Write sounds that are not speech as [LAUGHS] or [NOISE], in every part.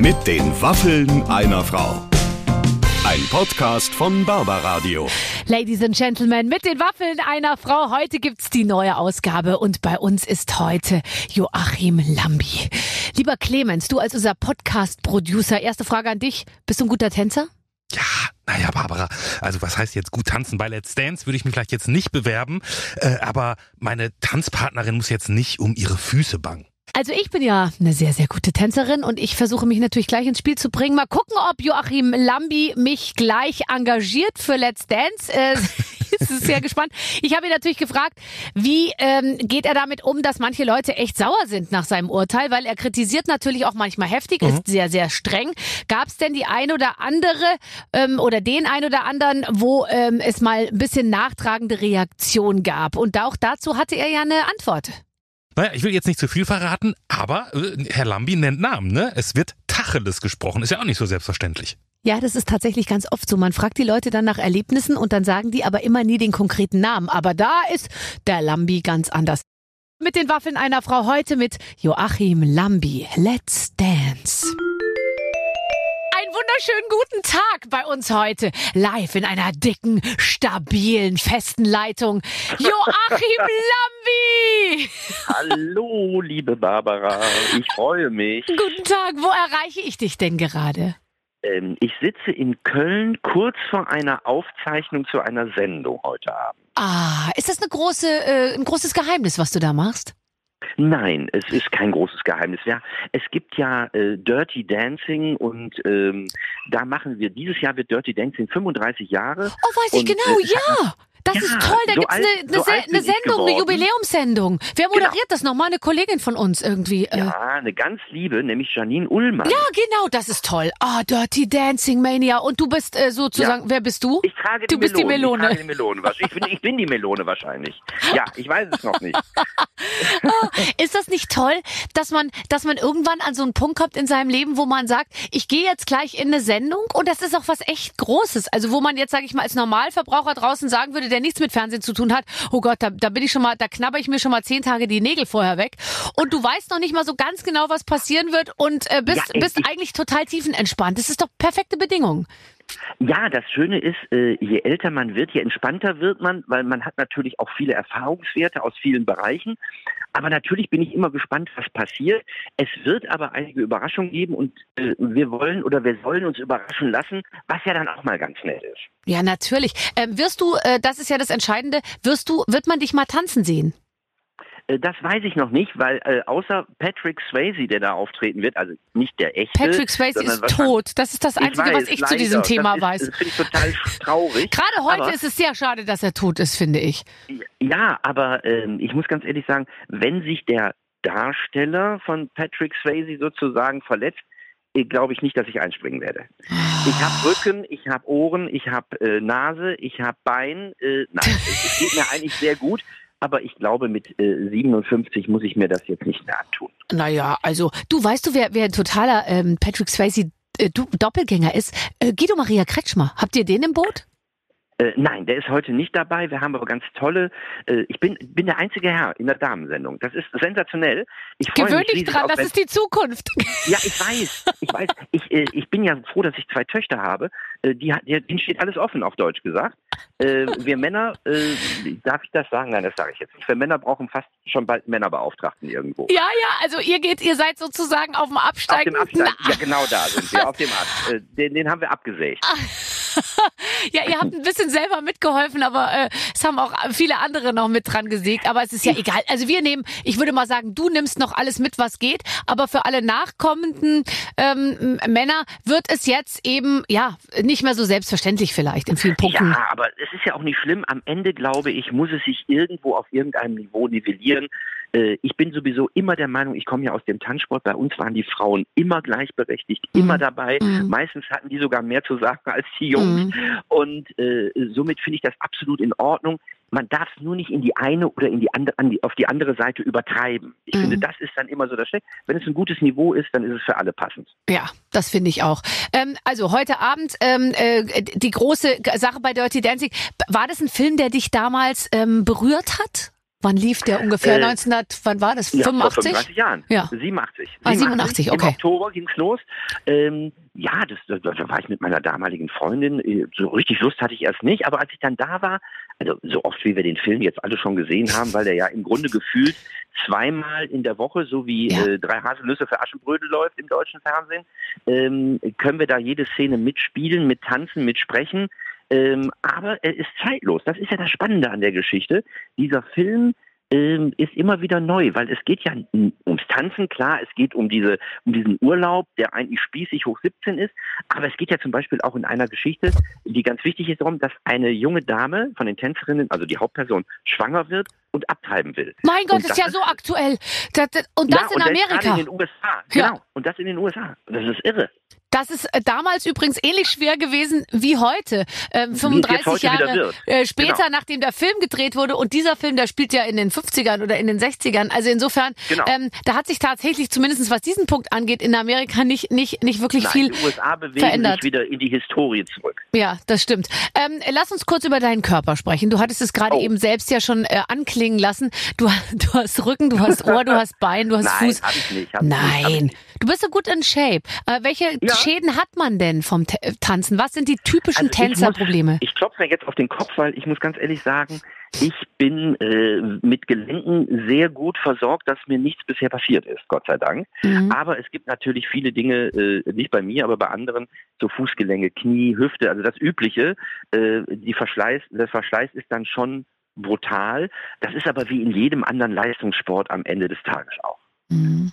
Mit den Waffeln einer Frau. Ein Podcast von Barbaradio. Ladies and Gentlemen, mit den Waffeln einer Frau. Heute gibt's die neue Ausgabe und bei uns ist heute Joachim Lambi. Lieber Clemens, du als unser Podcast-Producer, erste Frage an dich. Bist du ein guter Tänzer? Ja, naja, Barbara, also was heißt jetzt gut tanzen? Bei Let's Dance würde ich mich vielleicht jetzt nicht bewerben, äh, aber meine Tanzpartnerin muss jetzt nicht um ihre Füße bangen. Also ich bin ja eine sehr, sehr gute Tänzerin und ich versuche mich natürlich gleich ins Spiel zu bringen. Mal gucken, ob Joachim Lambi mich gleich engagiert für Let's Dance. Äh, [LAUGHS] ist sehr gespannt. Ich habe ihn natürlich gefragt, wie ähm, geht er damit um, dass manche Leute echt sauer sind nach seinem Urteil, weil er kritisiert natürlich auch manchmal heftig, ist sehr, sehr streng. Gab es denn die ein oder andere ähm, oder den ein oder anderen, wo ähm, es mal ein bisschen nachtragende Reaktion gab? Und auch dazu hatte er ja eine Antwort. Naja, ich will jetzt nicht zu viel verraten, aber äh, Herr Lambi nennt Namen, ne? Es wird Tacheles gesprochen, ist ja auch nicht so selbstverständlich. Ja, das ist tatsächlich ganz oft so. Man fragt die Leute dann nach Erlebnissen und dann sagen die aber immer nie den konkreten Namen. Aber da ist der Lambi ganz anders. Mit den Waffeln einer Frau heute mit Joachim Lambi. Let's dance. Wunderschönen guten Tag bei uns heute. Live in einer dicken, stabilen, festen Leitung. [LAUGHS] Joachim Lambi! Hallo, liebe Barbara. Ich freue mich. Guten Tag. Wo erreiche ich dich denn gerade? Ähm, ich sitze in Köln kurz vor einer Aufzeichnung zu einer Sendung heute Abend. Ah, ist das eine große, äh, ein großes Geheimnis, was du da machst? Nein, es ist kein großes Geheimnis. Ja, es gibt ja äh, Dirty Dancing und ähm, da machen wir, dieses Jahr wird Dirty Dancing 35 Jahre. Oh, weiß ich Und, genau, äh, ja. Das Ja, ist toll, da so gibt's alt- eine, eine, so Se- eine Sendung, eine. Jubiläumssendung. Wer moderiert das nochmal? Eine Kollegin von uns irgendwie. äh. Ja, eine ganz liebe, nämlich Janine Ullmann. Ja, genau, das ist toll. Ah, Dirty Dancing Mania. Und du bist äh, sozusagen, wer bist du? Ich trage die Du bist die Melone. Melone. Ich, trage die Melone. Ich, bin, ich bin die Melone wahrscheinlich. Ja, ich weiß es noch nicht. [LAUGHS] Ist das nicht toll, dass man, dass man irgendwann an so einen Punkt kommt in seinem Leben, wo man sagt, ich gehe jetzt gleich in eine Sendung und das ist auch was echt Großes. Also wo man jetzt, sage ich mal, als Normalverbraucher draußen sagen würde, der nichts mit Fernsehen zu tun hat, oh Gott, da, da bin ich schon mal, da knabber ich mir schon mal zehn Tage die Nägel vorher weg. Und du weißt noch nicht mal so ganz genau, was passieren wird und äh, bist, Ja, bist ich- eigentlich total tiefenentspannt. Das ist doch perfekte Bedingung. Ja, das Schöne ist, äh, je älter man wird, je entspannter wird man, weil man hat natürlich auch viele Erfahrungswerte aus vielen Bereichen. Aber natürlich bin ich immer gespannt, was passiert. Es wird aber einige Überraschungen geben und äh, wir wollen oder wir sollen uns überraschen lassen, was ja dann auch mal ganz nett ist. Ja, natürlich. Ähm, wirst du, äh, das ist ja das Entscheidende, wirst du, wird man dich mal tanzen sehen? Äh, Das weiß ich noch nicht, weil äh, außer Patrick Swayze, der da auftreten wird, also nicht der echte. Patrick Swayze ist tot. Das ist das Ich Einzige, was weiß, ich zu leider. diesem Thema das weiß. Ist, das finde ich total traurig. Gerade heute aber, ist es sehr schade, dass er tot ist, finde ich. Ja, aber ähm, ich muss ganz ehrlich sagen, wenn sich der Darsteller von Patrick Swayze sozusagen verletzt, äh, glaube ich nicht, dass ich einspringen werde. Ich habe Rücken, ich habe Ohren, ich habe äh, Nase, ich habe Bein. Äh, nein, es geht mir eigentlich sehr gut. Aber ich glaube, mit äh, 57 muss ich mir das jetzt nicht mehr antun. Naja, also du weißt du, wer, wer ein totaler ähm, Patrick Swayze äh, Doppelgänger ist? Äh, Guido Maria Kretschmer. Habt ihr den im Boot? Äh, nein, der ist heute nicht dabei. Wir haben aber ganz tolle. Äh, ich bin, bin der einzige Herr in der Damensendung. Das ist sensationell. Ich Gewöhn dich dran, das ist die Zukunft. Ja, ich weiß, ich weiß. Ich, äh, ich bin ja froh, dass ich zwei Töchter habe. Äh, die, die, denen steht alles offen, auf Deutsch gesagt. Äh, wir Männer, äh, darf ich das sagen? Nein, das sage ich jetzt nicht. Wir Männer brauchen fast schon bald Männerbeauftragten irgendwo. Ja, ja, also ihr geht, ihr seid sozusagen auf dem Auf dem Abstand, ja genau da sind wir, auf dem Ast. Den, den haben wir abgesägt. [LAUGHS] [LAUGHS] Ja, ihr habt ein bisschen selber mitgeholfen, aber äh, es haben auch viele andere noch mit dran gesägt. Aber es ist ja egal. Also wir nehmen, ich würde mal sagen, du nimmst noch alles mit, was geht. Aber für alle nachkommenden ähm, Männer wird es jetzt eben ja nicht mehr so selbstverständlich vielleicht in vielen Punkten. Ja, aber es ist ja auch nicht schlimm. Am Ende, glaube ich, muss es sich irgendwo auf irgendeinem Niveau nivellieren. Äh, Ich bin sowieso immer der Meinung, ich komme ja aus dem Tanzsport, bei uns waren die Frauen immer gleichberechtigt, immer dabei. Mhm. Meistens hatten die sogar mehr zu sagen als die Jungs. Und äh, somit finde ich das absolut in Ordnung. Man darf es nur nicht in die eine oder in die andere, an die, auf die andere Seite übertreiben. Ich Mhm. finde, das ist dann immer so das Schlechte. Wenn es ein gutes Niveau ist, dann ist es für alle passend. Ja, das finde ich auch. Ähm, also heute Abend ähm, äh, die große Sache bei Dirty Dancing. War das ein Film, der dich damals ähm, berührt hat? Wann lief der ungefähr? Äh, 1900, wann war das? Ja, vor 85? 35 Jahren. Ja. 87. Ah, 87, okay. Im Oktober ging's los. Ähm, ja, das, da, da war ich mit meiner damaligen Freundin. Äh, So richtig Lust hatte ich erst nicht, aber als ich dann da war, also so oft wie wir den Film jetzt alle schon gesehen haben, weil der ja im Grunde gefühlt zweimal in der Woche, so wie Ja. äh, drei Haselnüsse für Aschenbrödel läuft im deutschen Fernsehen, ähm, können wir da jede Szene mitspielen, mit tanzen, mit sprechen. Ähm, aber er ist zeitlos. Das ist ja das Spannende an der Geschichte. Dieser Film ähm, ist immer wieder neu, weil es geht ja ums Tanzen, klar, es geht um diese, um diesen Urlaub, der eigentlich spießig hoch 17 ist, aber es geht ja zum Beispiel auch in einer Geschichte, die ganz wichtig ist, darum, dass eine junge Dame von den Tänzerinnen, also die Hauptperson, schwanger wird und abtreiben will. Mein Gott, Und ist das ja ist- so aktuell. Das, das, und das ja, in und das Amerika. in den USA, Ja. genau. Und das in den USA. Das ist irre. Das ist äh, damals übrigens ähnlich schwer gewesen wie heute. Ähm, Wie es 35 jetzt heute Jahre äh, später, Genau. nachdem der Film gedreht wurde. Und dieser Film, der spielt ja in den 50ern oder in den 60ern. Also insofern, Genau. ähm, da hat sich tatsächlich, zumindest was diesen Punkt angeht, in Amerika nicht, nicht, nicht wirklich Nein, viel die USA bewegen verändert. sich wieder in die Historie zurück. Ja, das stimmt. Ähm, lass uns kurz über deinen Körper sprechen. Du hattest es gerade Oh. eben selbst ja schon äh, anklingen lassen. Du, du hast Rücken, du hast Ohr, du hast Bein, du hast Nein, Fuß. hab ich nicht. Hab ich hab ich Nein, nicht. du bist so gut in Shape. Äh, welche Ja. Schäden hat man denn vom T äh, Tanzen? Was sind die typischen Also ich muss- Tänzerprobleme? Ich klopfe mir jetzt auf den Kopf, weil ich muss ganz ehrlich sagen, ich bin äh, mit Gelenken sehr gut versorgt, dass mir nichts bisher passiert ist, Gott sei Dank. Mhm. Aber es gibt natürlich viele Dinge, äh, nicht bei mir, aber bei anderen, so Fußgelenke, Knie, Hüfte, also das Übliche. Äh, die Verschleiß, der Verschleiß ist dann schon brutal. Das ist aber wie in jedem anderen Leistungssport am Ende des Tages auch. Mhm.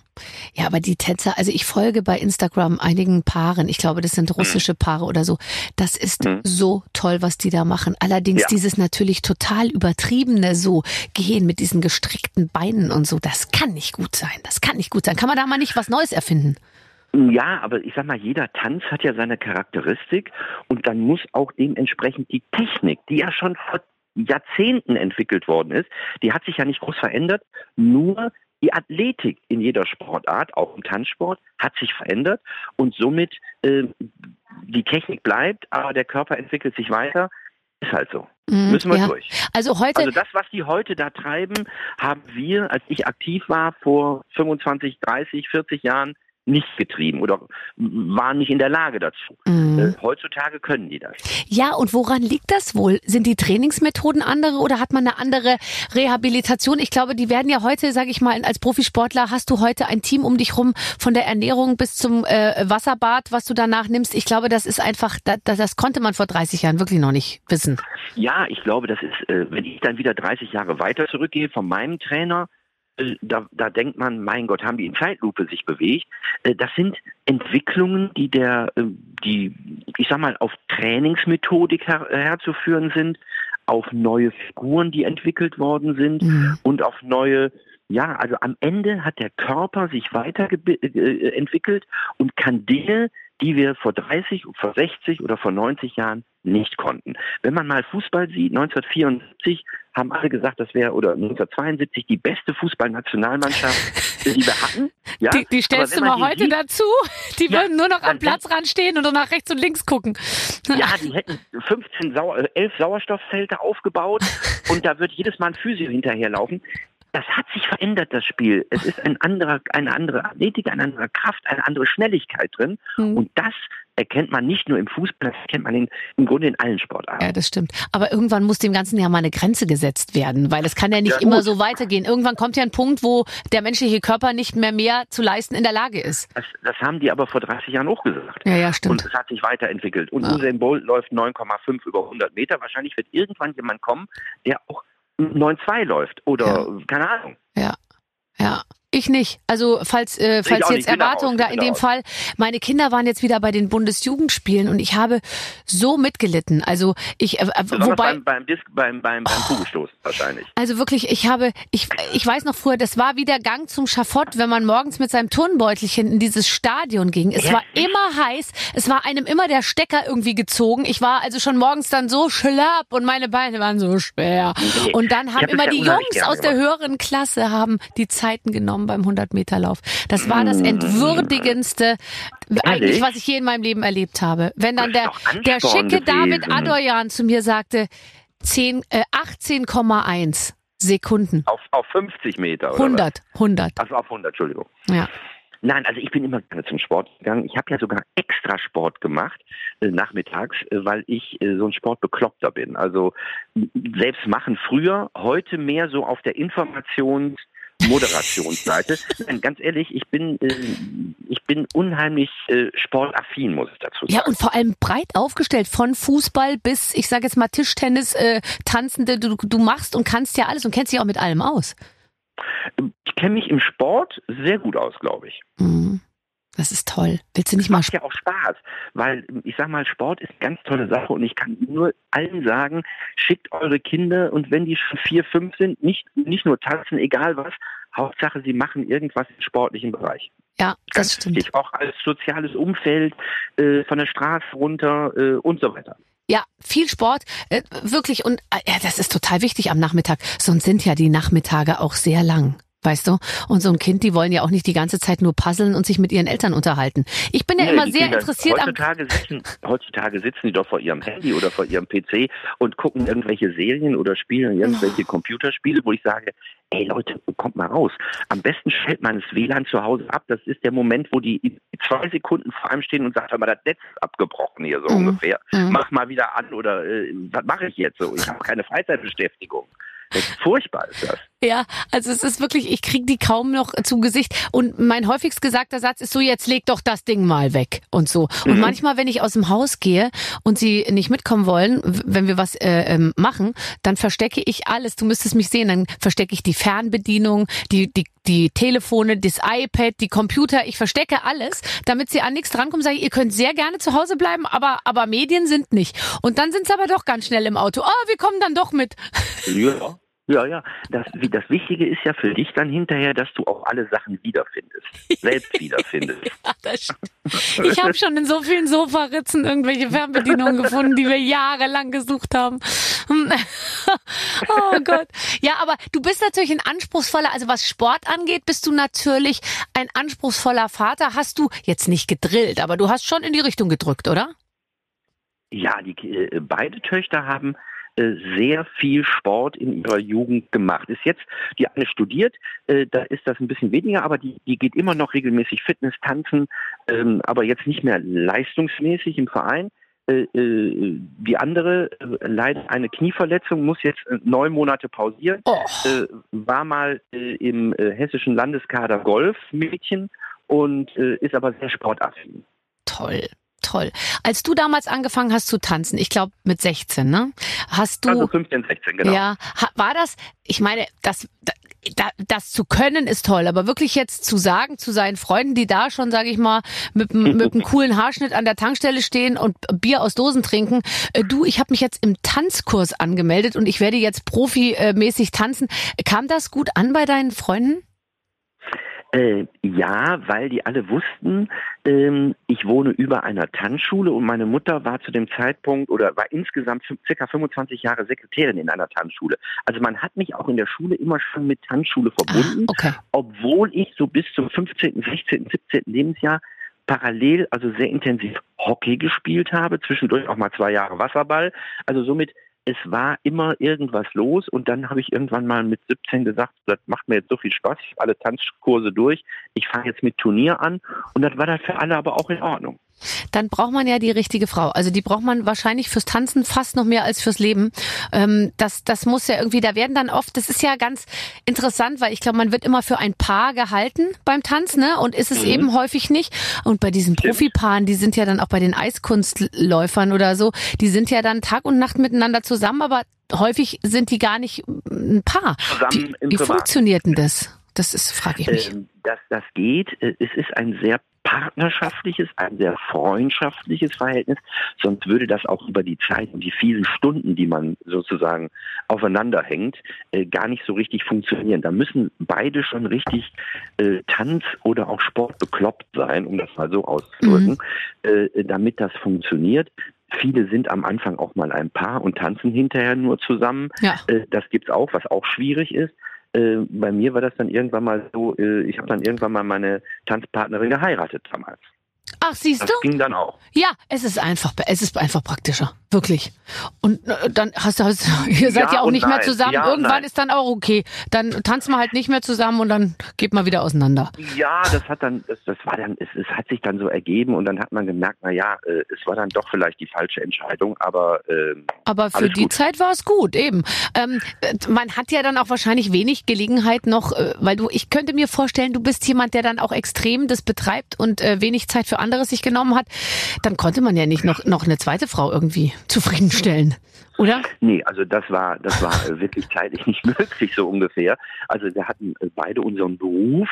Ja, aber die Tänzer, also ich folge bei Instagram einigen Paaren, ich glaube, das sind russische Paare oder so. Das ist Mhm. so toll, was die da machen. Allerdings Ja. dieses natürlich total übertriebene so gehen mit diesen gestreckten Beinen und so, das kann nicht gut sein. Das kann nicht gut sein. Kann man da mal nicht was Neues erfinden? Ja, aber ich sag mal, jeder Tanz hat ja seine Charakteristik und dann muss auch dementsprechend die Technik, die ja schon vor Jahrzehnten entwickelt worden ist, die hat sich ja nicht groß verändert, nur die Athletik in jeder Sportart, auch im Tanzsport, hat sich verändert und somit äh, die Technik bleibt, aber der Körper entwickelt sich weiter. Ist halt so. Mhm, Müssen wir ja. durch. Also heute, Also das, was die heute da treiben, haben wir, als ich aktiv war, vor 25, 30, 40 Jahren nicht getrieben oder waren nicht in der Lage dazu. Mhm. Äh, heutzutage können die das. ja, und woran liegt das wohl? Sind die Trainingsmethoden andere oder hat man eine andere Rehabilitation? Ich glaube, die werden ja heute, sage ich mal, als Profisportler hast du heute ein Team um dich rum von der Ernährung bis zum äh, Wasserbad, was du danach nimmst. Ich glaube, das ist einfach, das, das konnte man vor 30 Jahren wirklich noch nicht wissen. Ja, ich glaube, das ist, äh, wenn ich dann wieder 30 Jahre weiter zurückgehe von meinem Trainer, da, da denkt man, mein Gott, haben die in Zeitlupe sich bewegt. Äh, das sind Entwicklungen, die der, äh, die, ich sag mal, auf Trainingsmethodik her, herzuführen sind, auf neue Figuren, die entwickelt worden sind Mhm. und auf neue, ja, also am Ende hat der Körper sich weiterentwickelt und kann Dinge, die wir vor 30, vor 60 oder vor 90 Jahren nicht konnten. Wenn man mal Fußball sieht, 1974 haben alle gesagt, das wäre, oder 1972 die beste Fußballnationalmannschaft, die wir hatten. [LAUGHS] Ja? Die, die stellst du mal heute sieht, dazu? Die Ja, würden nur noch am Platzrand stehen oder nach rechts und links gucken. Ja, die hätten 15 Sau äh, 11 Sauerstoffzelte aufgebaut [LAUGHS] und da wird jedes Mal ein Physio hinterherlaufen. Das hat sich verändert, das Spiel. Es ist ein anderer, eine andere Athletik, eine andere Kraft, eine andere Schnelligkeit drin. Mhm. Und das erkennt man nicht nur im Fußball, das erkennt man in, im Grunde in allen Sportarten. Ja, das stimmt. Aber irgendwann muss dem Ganzen ja mal eine Grenze gesetzt werden, weil es kann ja nicht Ja, immer so weitergehen. Irgendwann kommt ja ein Punkt, wo der menschliche Körper nicht mehr mehr zu leisten in der Lage ist. Das, das haben die aber vor 30 Jahren auch gesagt. Ja, ja, Und stimmt. es hat sich weiterentwickelt. Und Ja. Usain Bolt läuft 9,5 über 100 Meter. Wahrscheinlich wird irgendwann jemand kommen, der auch 9,2 läuft. Oder, keine Ahnung. Ja. Ja. Ich nicht. Also falls, äh, falls jetzt Erwartungen da in dem raus. Fall, meine Kinder waren jetzt wieder bei den Bundesjugendspielen und ich habe so mitgelitten. Also ich, äh, Besonders wobei, beim, beim, Disc, beim, beim, beim Kugelstoß wahrscheinlich. Also wirklich, ich habe, ich, ich weiß noch früher, das war wie der Gang zum Schafott, wenn man morgens mit seinem Turnbeutelchen in dieses Stadion ging. Es war immer heiß, es war einem immer der Stecker irgendwie gezogen. Ich war also schon morgens dann so schlapp und meine Beine waren so schwer. Nee, Und dann haben hab immer ja die Jungs aus der höheren Klasse haben die Zeiten genommen beim 100-Meter-Lauf. Das war Mm. das entwürdigendste, eigentlich, was ich je in meinem Leben erlebt habe. Wenn dann der, der schicke David gewesen. Adorjan zu mir sagte, 10, äh, 18,1. Sekunden. Auf, auf 50 Meter, oder? 100, 100. Was? Also auf 100, Entschuldigung. Ja. Nein, also ich bin immer gerne zum Sport gegangen. Ich habe ja sogar extra Sport gemacht äh, nachmittags, äh, weil ich äh, so ein Sportbekloppter bin. Also selbst machen früher, heute mehr so auf der Informations- Moderationsseite. Nein, ganz ehrlich, ich bin, äh, ich bin unheimlich äh, sportaffin, muss ich dazu sagen. Ja, und vor allem breit aufgestellt, von Fußball bis, ich sage jetzt mal Tischtennis, äh, Tanzende, du, du machst und kannst ja alles und kennst dich auch mit allem aus. Ich kenne mich im Sport sehr gut aus, glaube ich. Mhm. Das ist toll. Willst du nicht mal macht ja auch Spaß, weil ich sag mal, Sport ist eine ganz tolle Sache und ich kann nur allen sagen, schickt eure Kinder und wenn die schon vier, fünf sind, nicht, nicht nur tanzen, egal was, Hauptsache sie machen irgendwas im sportlichen Bereich. Ja, das Ganz stimmt. wichtig, auch als soziales Umfeld, äh, von der Straße runter äh, und so weiter. Ja, viel Sport, äh, wirklich. Und äh, ja, das ist total wichtig am Nachmittag. Sonst sind ja die Nachmittage auch sehr lang. Weißt du? Und so ein Kind, die wollen ja auch nicht die ganze Zeit nur puzzeln und sich mit ihren Eltern unterhalten. Ich bin ja Nee, immer sehr Kinder interessiert am. heutzutage sitzen, heutzutage sitzen die doch vor ihrem Handy oder vor ihrem PC und gucken irgendwelche Serien oder spielen irgendwelche Computerspiele, wo ich sage, ey Leute, kommt mal raus. Am besten stellt man das WLAN zu Hause ab. Das ist der Moment, wo die zwei Sekunden vor einem stehen und sagt, hör mal, das Netz ist abgebrochen hier so Mhm. ungefähr. Mhm. Mach mal wieder an oder äh, was mache ich jetzt so? Ich habe keine Freizeitbeschäftigung. Furchtbar ist das. Ja, also es ist wirklich, ich krieg die kaum noch zu Gesicht. Und mein häufigst gesagter Satz ist so, jetzt leg doch das Ding mal weg und so. Und Mhm. manchmal, wenn ich aus dem Haus gehe und sie nicht mitkommen wollen, wenn wir was äh, ähm, machen, dann verstecke ich alles. Du müsstest mich sehen, dann verstecke ich die Fernbedienung, die, die, die Telefone, das iPad, die Computer. Ich verstecke alles, damit sie an nichts drankommen. Sage ich, ihr könnt sehr gerne zu Hause bleiben, aber, aber Medien sind nicht. Und dann sind sie aber doch ganz schnell im Auto. Oh, wir kommen dann doch mit. Ja. [LAUGHS] Ja, ja. Das, wie- das Wichtige ist ja für dich dann hinterher, dass du auch alle Sachen wiederfindest. Selbst [LAUGHS] wiederfindest. Ja, das stimmt. Ich habe schon in so vielen Sofaritzen irgendwelche Fernbedienungen gefunden, die wir jahrelang gesucht haben. [LAUGHS] Oh Gott. Ja, aber du bist natürlich ein anspruchsvoller, also was Sport angeht, bist du natürlich ein anspruchsvoller Vater. Hast du jetzt nicht gedrillt, aber du hast schon in die Richtung gedrückt, oder? Ja, die, äh, beide Töchter haben sehr viel Sport in ihrer Jugend gemacht. Ist jetzt, die eine studiert, äh, da ist das ein bisschen weniger, aber die, die geht immer noch regelmäßig Fitness, tanzen, ähm, aber jetzt nicht mehr leistungsmäßig im Verein. Äh, äh, die andere äh, leidet eine Knieverletzung, muss jetzt äh, neun Monate pausieren, Oh, äh, war mal äh, im äh, hessischen Landeskader Golfmädchen und äh, ist aber sehr sportaffin. toll. Toll. Als du damals angefangen hast zu tanzen, ich glaube mit 16, ne? Hast du Also 15, 16, genau. Ja, war das, ich meine, das, da, das zu können ist toll, aber wirklich jetzt zu sagen zu seinen Freunden, die da schon, sage ich mal, mit, mit einem [LAUGHS] coolen Haarschnitt an der Tankstelle stehen und Bier aus Dosen trinken, äh, du, ich habe mich jetzt im Tanzkurs angemeldet und ich werde jetzt profimäßig tanzen. Kam das gut an bei deinen Freunden? Äh, ja, weil die alle wussten, ähm, ich wohne über einer Tanzschule und meine Mutter war zu dem Zeitpunkt oder war insgesamt circa 25 Jahre Sekretärin in einer Tanzschule. Also man hat mich auch in der Schule immer schon mit Tanzschule verbunden, Ah, okay. obwohl ich so bis zum 15., 16., 17. Lebensjahr parallel, also sehr intensiv Hockey gespielt habe, zwischendurch auch mal zwei Jahre Wasserball. Also somit, es war immer irgendwas los und dann habe ich irgendwann mal mit 17 gesagt, das macht mir jetzt so viel Spaß, ich habe alle Tanzkurse durch, ich fange jetzt mit Turnier an und das war dann für alle aber auch in Ordnung. Dann braucht man ja die richtige Frau. Also die braucht man wahrscheinlich fürs Tanzen fast noch mehr als fürs Leben. Ähm, das, das muss ja irgendwie, da werden dann oft, das ist ja ganz interessant, weil ich glaube, man wird immer für ein Paar gehalten beim Tanzen, ne? Und ist es Mhm. eben häufig nicht. Und bei diesen. Profipaaren, die sind ja dann auch bei den Eiskunstläufern oder so, die sind ja dann Tag und Nacht miteinander zusammen, aber häufig sind die gar nicht ein Paar. Zusammen Wie, wie funktioniert denn das? Das ist, frage ich mich. Ähm, das, das geht. Äh, Es ist ein sehr partnerschaftliches, ein sehr freundschaftliches Verhältnis. Sonst würde das auch über die Zeit und die vielen Stunden, die man sozusagen aufeinander hängt, äh, gar nicht so richtig funktionieren. Da müssen beide schon richtig äh, Tanz oder auch Sport bekloppt sein, um das mal so auszudrücken, äh, damit das funktioniert. Viele sind am Anfang auch mal ein Paar und tanzen hinterher nur zusammen. Ja. Äh, das gibt's auch, was auch schwierig ist. Äh, bei mir war das dann irgendwann mal so, äh, ich habe dann irgendwann mal meine Tanzpartnerin geheiratet damals. Ach, siehst Das du? ging dann auch. Ja, es ist einfach, es ist einfach praktischer. Wirklich. Und äh, dann hast du, hast, [LAUGHS] ihr seid ja, Ja auch nicht mehr nein. zusammen. Ja Irgendwann nein. ist dann auch okay. Dann tanzen wir halt nicht mehr zusammen und dann geht man wieder auseinander. Ja, das hat dann, das, das war dann, es, es hat sich dann so ergeben und dann hat man gemerkt, na ja, äh, es war dann doch vielleicht die falsche Entscheidung, aber ähm, Aber für die gut. Zeit war es gut, eben. Ähm, äh, man hat ja dann auch wahrscheinlich wenig Gelegenheit noch, äh, weil du, ich könnte mir vorstellen, du bist jemand, der dann auch extrem das betreibt und äh, wenig Zeit für anderes sich genommen hat. Dann konnte man ja nicht noch, noch eine zweite Frau irgendwie zufriedenstellen, oder? Nee, also das war, das war [LAUGHS] wirklich zeitlich nicht möglich, so ungefähr. Also wir hatten äh, beide unseren Beruf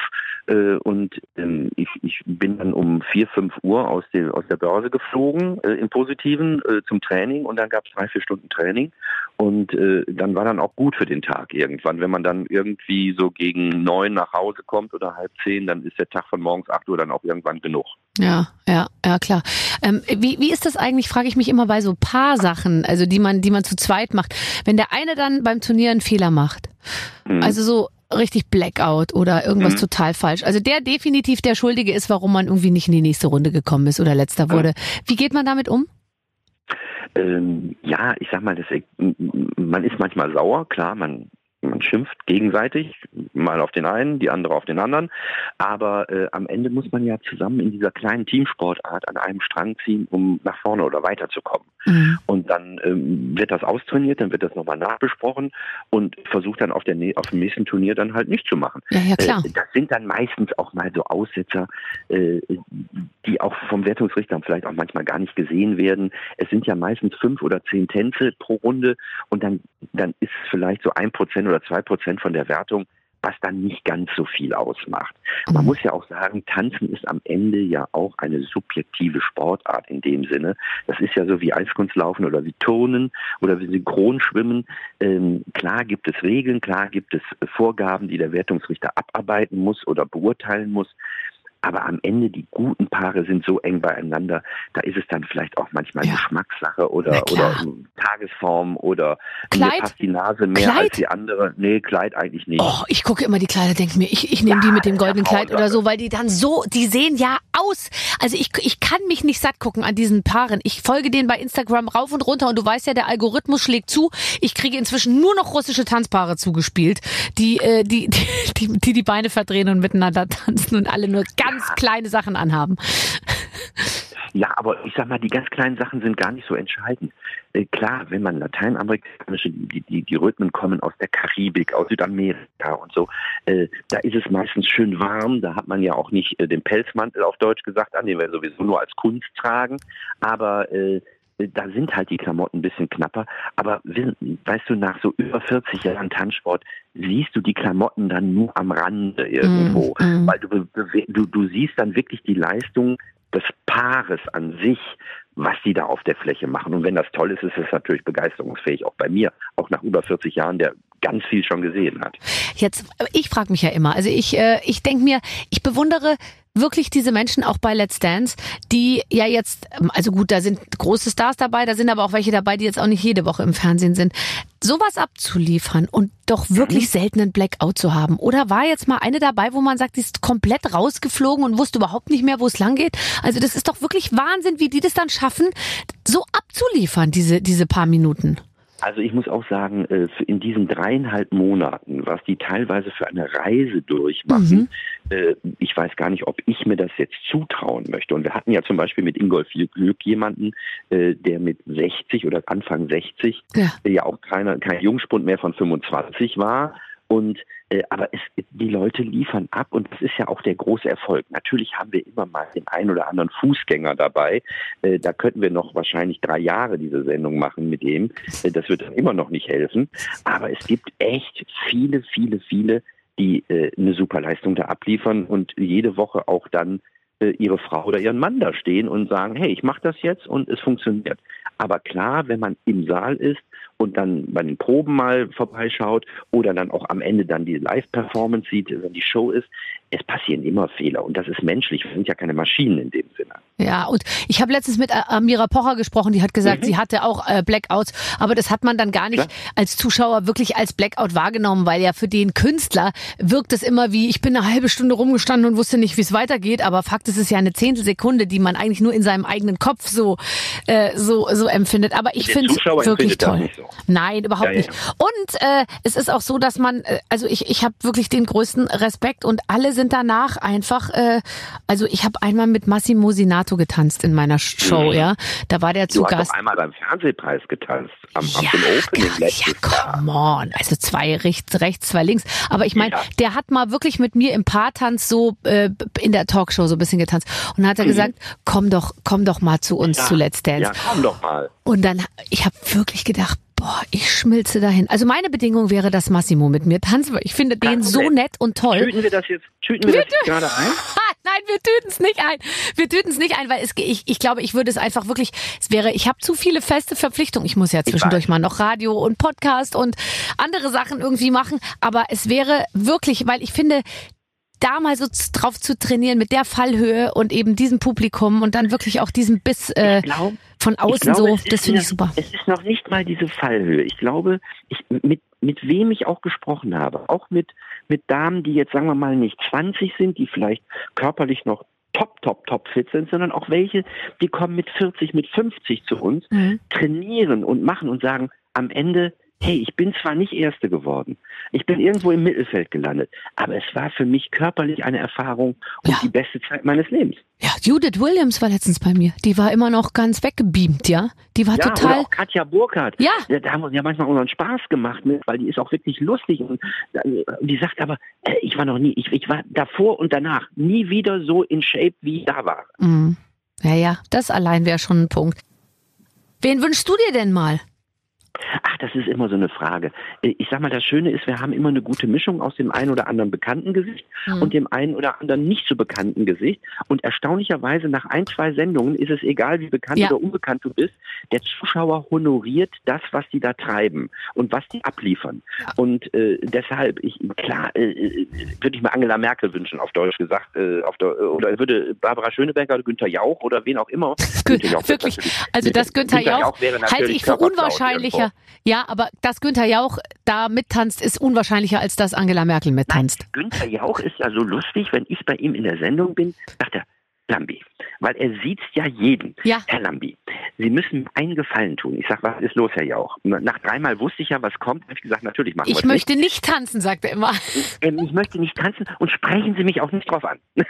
äh, und ähm, ich, ich bin dann um vier, fünf Uhr aus, der aus der Börse geflogen, äh, im Positiven, äh, zum Training und dann gab es drei, vier Stunden Training und äh, dann war dann auch gut für den Tag irgendwann. Wenn man dann irgendwie so gegen neun nach Hause kommt oder halb zehn, dann ist der Tag von morgens acht Uhr dann auch irgendwann genug. Ja, ja, ja, klar. Ähm, wie, wie ist das eigentlich, frage ich mich immer bei so Paarsachen, also die man, die man zu zweit macht. Wenn der eine dann beim Turnier einen Fehler macht, Mhm. also so richtig Blackout oder irgendwas Mhm. total falsch. Also der definitiv der Schuldige ist, warum man irgendwie nicht in die nächste Runde gekommen ist oder letzter wurde. Wie geht man damit um? Ähm, ja, ich sag mal, das, man ist manchmal sauer, klar, man, man schimpft gegenseitig, mal auf den einen, die andere auf den anderen, aber äh, am Ende muss man ja zusammen in dieser kleinen Teamsportart an einem Strang ziehen, um nach vorne oder weiterzukommen. Mhm. Und dann ähm, wird das austrainiert, dann wird das nochmal nachbesprochen und versucht dann auf, der, auf dem nächsten Turnier dann halt nicht zu machen. Ja, ja, klar. Äh, Das sind dann meistens auch mal so Aussetzer, äh, die auch vom Wertungsrichter vielleicht auch manchmal gar nicht gesehen werden. Es sind ja meistens fünf oder zehn Tänze pro Runde und dann, dann ist es vielleicht so ein Prozent oder zwei Prozent von der Wertung, was dann nicht ganz so viel ausmacht. Man Mhm. muss ja auch sagen, Tanzen ist am Ende ja auch eine subjektive Sportart in dem Sinne. Das ist ja so wie Eiskunstlaufen oder wie Turnen oder wie Synchronschwimmen. Ähm, klar gibt es Regeln, klar gibt es Vorgaben, die der Wertungsrichter abarbeiten muss oder beurteilen muss. Aber am Ende die guten Paare sind so eng beieinander, da ist es dann vielleicht auch manchmal Ja. Geschmackssache oder, oder Tagesform oder Kleid? mir passt die Nase mehr Kleid? als die andere. Nee, Kleid eigentlich nicht. Oh, ich gucke immer die Kleider, denke mir, ich, ich nehme die mit dem goldenen ja, Kleid oder so, weil die dann so, die sehen ja aus. Also ich, ich kann mich nicht satt gucken an diesen Paaren. Ich folge denen bei Instagram rauf und runter und du weißt ja, der Algorithmus schlägt zu. Ich kriege inzwischen nur noch russische Tanzpaare zugespielt, die äh, die, die, die, die die Beine verdrehen und miteinander [LAUGHS] tanzen und alle nur ganz kleine Sachen anhaben. Ja, aber ich sag mal, die ganz kleinen Sachen sind gar nicht so entscheidend. Äh, klar, wenn man lateinamerikanische, die, die, die Rhythmen kommen aus der Karibik, aus Südamerika und so, äh, da ist es meistens schön warm, da hat man ja auch nicht äh, den Pelzmantel auf Deutsch gesagt an, den wir sowieso nur als Kunst tragen, aber äh, da sind halt die Klamotten ein bisschen knapper. Aber we- weißt du, nach so über 40 Jahren Tanzsport siehst du die Klamotten dann nur am Rande irgendwo. Mm, mm. Weil du, du, du siehst dann wirklich die Leistung des Paares an sich, was die da auf der Fläche machen. Und wenn das toll ist, ist es natürlich begeisterungsfähig, auch bei mir, auch nach über 40 Jahren, der ganz viel schon gesehen hat. Jetzt, ich frage mich ja immer, also ich, äh, ich denke mir, ich bewundere wirklich diese Menschen auch bei Let's Dance, die ja jetzt, also gut, da sind große Stars dabei, da sind aber auch welche dabei, die jetzt auch nicht jede Woche im Fernsehen sind. Sowas abzuliefern und doch wirklich selten einen Blackout zu haben. Oder war jetzt mal eine dabei, wo man sagt, die ist komplett rausgeflogen und wusste überhaupt nicht mehr, wo es lang geht? Also das ist doch wirklich Wahnsinn, wie die das dann schaffen, so abzuliefern, diese, diese paar Minuten. Also ich muss auch sagen, äh, in diesen dreieinhalb Monaten, was die teilweise für eine Reise durchmachen, äh, ich weiß gar nicht, ob ich mir das jetzt zutrauen möchte. Und wir hatten ja zum Beispiel mit Ingolf Glück jemanden, äh, der mit 60 oder Anfang 60 Ja. äh, ja auch keiner, kein Jungspund mehr von 25 war. Und äh, aber es, die Leute liefern ab und das ist ja auch der große Erfolg. Natürlich haben wir immer mal den einen oder anderen Fußgänger dabei. Äh, da könnten wir noch wahrscheinlich drei Jahre diese Sendung machen mit dem. Äh, das wird dann immer noch nicht helfen. Aber es gibt echt viele, viele, viele, die äh, eine super Leistung da abliefern und jede Woche auch dann äh, ihre Frau oder ihren Mann da stehen und sagen, hey, ich mache das jetzt und es funktioniert. Aber klar, wenn man im Saal ist und dann bei den Proben mal vorbeischaut oder dann auch am Ende dann die Live-Performance sieht, wenn die Show ist, es passieren immer Fehler und das ist menschlich. Wir sind ja keine Maschinen in dem Sinne. Ja, und ich habe letztens mit Amira Pocher gesprochen, die hat gesagt, mhm. sie hatte auch äh, Blackouts, aber das hat man dann gar nicht Klar. als Zuschauer wirklich als Blackout wahrgenommen, weil ja für den Künstler wirkt es immer wie, ich bin eine halbe Stunde rumgestanden und wusste nicht, wie es weitergeht, aber Fakt ist, es ist ja eine Zehntelsekunde, die man eigentlich nur in seinem eigenen Kopf so, äh, so, so empfindet. Aber ich finde es wirklich toll. So. Nein, überhaupt ja, ja. nicht. Und äh, es ist auch so, dass man, äh, also ich, ich habe wirklich den größten Respekt und alle sind danach einfach, äh, also ich habe einmal mit Massimo Sinato getanzt in meiner Show, mhm. ja. Da war der zu du Gast. Hast einmal beim Fernsehpreis getanzt, am, ja, am Opening letztes ja, come on. Also zwei rechts, rechts, zwei links. Aber ich meine, ja. der hat mal wirklich mit mir im Paartanz so äh, in der Talkshow so ein bisschen getanzt. Und dann hat er mhm. gesagt, komm doch, komm doch mal zu uns ja. zu Let's Dance. Ja, komm doch mal. Und dann, ich habe wirklich gedacht, Boah, ich schmilze dahin. Also meine Bedingung wäre, dass Massimo mit mir tanzt, ich finde den so nett und toll. Tüten wir das jetzt, tüten wir, wir das jetzt gerade ein? [LAUGHS] Nein, wir tüten es nicht ein. Wir tüten es nicht ein, weil es, ich, ich glaube, ich würde es einfach wirklich, es wäre, ich habe zu viele feste Verpflichtungen. Ich muss ja zwischendurch mal noch Radio und Podcast und andere Sachen irgendwie machen. Aber es wäre wirklich, weil ich finde, da mal so drauf zu trainieren mit der Fallhöhe und eben diesem Publikum und dann wirklich auch diesen Biss äh, glaub, von außen glaube, so, das finde ich super. Es ist noch nicht mal diese Fallhöhe. Ich glaube, ich, mit, mit wem ich auch gesprochen habe, auch mit, mit Damen, die jetzt sagen wir mal nicht 20 sind, die vielleicht körperlich noch top, top, top fit sind, sondern auch welche, die kommen mit 40, mit 50 zu uns, mhm. trainieren und machen und sagen, am Ende hey, ich bin zwar nicht Erste geworden, ich bin irgendwo im Mittelfeld gelandet, aber es war für mich körperlich eine Erfahrung und ja. die beste Zeit meines Lebens. Ja, Judith Williams war letztens bei mir. Die war immer noch ganz weggebeamt, ja? Die war ja, total. Oder auch Katja Burkhardt. Ja. ja. Da haben wir ja manchmal unseren Spaß gemacht mit, weil die ist auch wirklich lustig und äh, die sagt aber, äh, ich war noch nie, ich, ich war davor und danach nie wieder so in Shape, wie ich da war. Mhm. Ja, ja, das allein wäre schon ein Punkt. Wen wünschst du dir denn mal? Ach, das ist immer so eine Frage. Äh, ich sag mal, das Schöne ist, wir haben immer eine gute Mischung aus dem einen oder anderen bekannten Gesicht mhm. und dem einen oder anderen nicht so bekannten Gesicht. Und erstaunlicherweise nach ein, zwei Sendungen ist es egal, wie bekannt ja. oder unbekannt du bist. Der Zuschauer honoriert das, was die da treiben und was die abliefern. Ja. Und äh, deshalb, ich, klar, äh, äh würde ich mir Angela Merkel wünschen, auf Deutsch gesagt, äh, auf der, oder würde Barbara Schöneberger oder Günther Jauch oder wen auch immer. Jauch Wirklich, also das Günther, Günther Jauch, Jauch halte ich für unwahrscheinlicher. Ja, aber dass Günther Jauch da mittanzt, ist unwahrscheinlicher, als dass Angela Merkel mittanzt. Nein, Günther Jauch ist ja so lustig, wenn ich bei ihm in der Sendung bin, sagt er, Lambi, weil er sieht ja jeden. Ja. Herr Lambi, Sie müssen einen Gefallen tun. Ich sage, was ist los, Herr Jauch? Nach dreimal wusste ich ja, was kommt. Habe ich gesagt, natürlich machen wir Ich möchte nicht. nicht tanzen, sagt er immer. Ich, äh, ich möchte nicht tanzen und sprechen Sie mich auch nicht drauf an. [LAUGHS]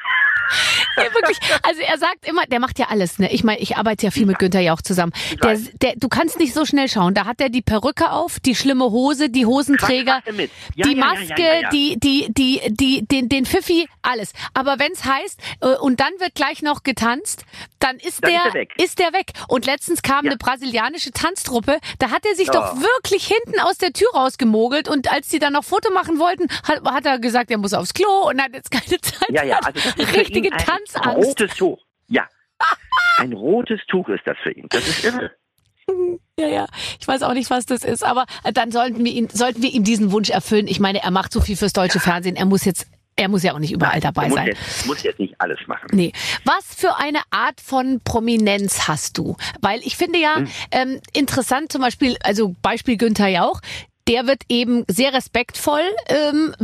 Ja, wirklich. Also er sagt immer, der macht ja alles. Ne? Ich meine, ich arbeite ja viel mit Günther Jauch zusammen. Der, der, du kannst nicht so schnell schauen. Da hat er die Perücke auf, die schlimme Hose, die Hosenträger, ja, die Maske, ja, ja, die, die, die, die, den, den Pfiffi, alles. Aber wenn es heißt, äh, und dann wird gleich noch getanzt, dann ist dann der, ist, weg. ist der weg. Und letztens kam eine brasilianische Tanztruppe, da hat er sich oh. doch wirklich hinten aus der Tür rausgemogelt und als die dann noch Foto machen wollten, hat, hat er gesagt, er muss aufs Klo und hat jetzt keine Zeit. Ja, ja, also richtige Tanz Tanzangst. Ein rotes Tuch, ja. [LAUGHS] Ein rotes Tuch ist das für ihn. Das ist irre. [LAUGHS] Ja, ja. Ich weiß auch nicht, was das ist, aber dann sollten wir ihn, sollten wir ihm diesen Wunsch erfüllen. Ich meine, er macht so viel fürs deutsche Fernsehen. Er muss jetzt er muss ja auch nicht überall dabei muss sein. Jetzt, muss jetzt nicht alles machen. Nee. Was für eine Art von Prominenz hast du? Weil ich finde ja hm. ähm, interessant zum Beispiel, also Beispiel Günther Jauch, der wird eben sehr respektvoll ähm,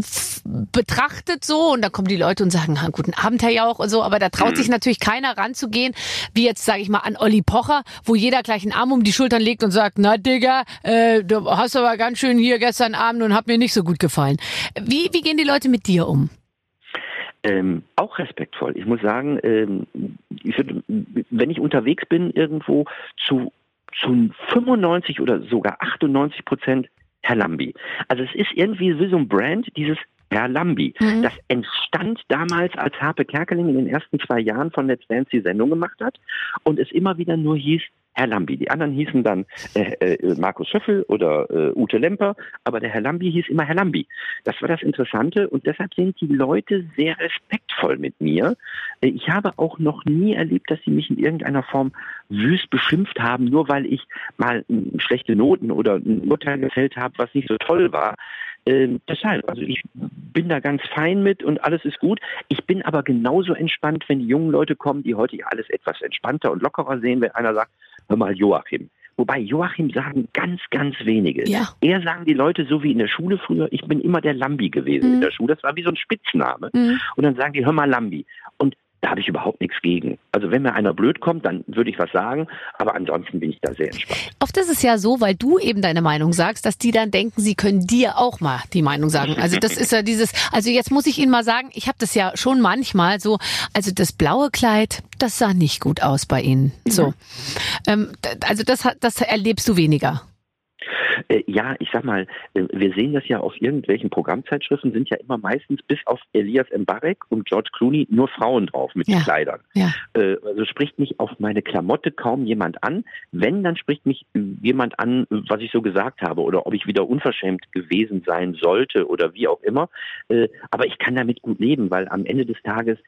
betrachtet so und da kommen die Leute und sagen, guten Abend, Herr Jauch und so, aber da traut mhm. sich natürlich keiner ranzugehen, wie jetzt, sage ich mal, an Olli Pocher, wo jeder gleich einen Arm um die Schultern legt und sagt, na Digga, äh, du hast aber ganz schön hier gestern Abend und hat mir nicht so gut gefallen. Wie, wie gehen die Leute mit dir um? Ähm, auch respektvoll. Ich muss sagen, ähm, ich würd, wenn ich unterwegs bin irgendwo zu zu 95 oder sogar 98 Prozent Herr Lambi. Also es ist irgendwie wie so ein Brand, dieses Herr Lambi. Mhm. Das entstand damals, als Harpe Kerkeling in den ersten zwei Jahren von Let's Dance die Sendung gemacht hat und es immer wieder nur hieß, Herr Lambi. Die anderen hießen dann äh, äh, Markus Schöffel oder äh, Ute Lemper, aber der Herr Lambi hieß immer Herr Lambi. Das war das Interessante und deshalb sind die Leute sehr respektvoll mit mir. Äh, ich habe auch noch nie erlebt, dass sie mich in irgendeiner Form wüst beschimpft haben, nur weil ich mal schlechte Noten oder ein Urteil gefällt habe, was nicht so toll war. Ähm, deshalb, also ich bin da ganz fein mit und alles ist gut. Ich bin aber genauso entspannt, wenn die jungen Leute kommen, die heute alles etwas entspannter und lockerer sehen, wenn einer sagt, hör mal, Joachim. Wobei Joachim sagen ganz, ganz wenige. Ja. Eher sagen die Leute so wie in der Schule früher, ich bin immer der Lambi gewesen Mhm. in der Schule. Das war wie so ein Spitzname. Mhm. Und dann sagen die, hör mal Lambi. Und da habe ich überhaupt nichts gegen. Also wenn mir einer blöd kommt, dann würde ich was sagen, aber ansonsten bin ich da sehr entspannt. Oft ist es ja so, weil du eben deine Meinung sagst, dass die dann denken, sie können dir auch mal die Meinung sagen. Also das ist ja dieses, also jetzt muss ich Ihnen mal sagen, ich habe das ja schon manchmal so, also das blaue Kleid, das sah nicht gut aus bei Ihnen. So. Ähm, d- also das, hat- das erlebst du weniger. Äh, ja, ich sag mal, äh, wir sehen das ja auf irgendwelchen Programmzeitschriften, sind ja immer meistens bis auf Elias Mbarek und George Clooney nur Frauen drauf mit Ja. Kleidern. Ja. Äh, also spricht mich auf meine Klamotte kaum jemand an. Wenn, dann spricht mich jemand an, was ich so gesagt habe oder ob ich wieder unverschämt gewesen sein sollte oder wie auch immer. Aber ich kann damit gut leben, weil am Ende des Tages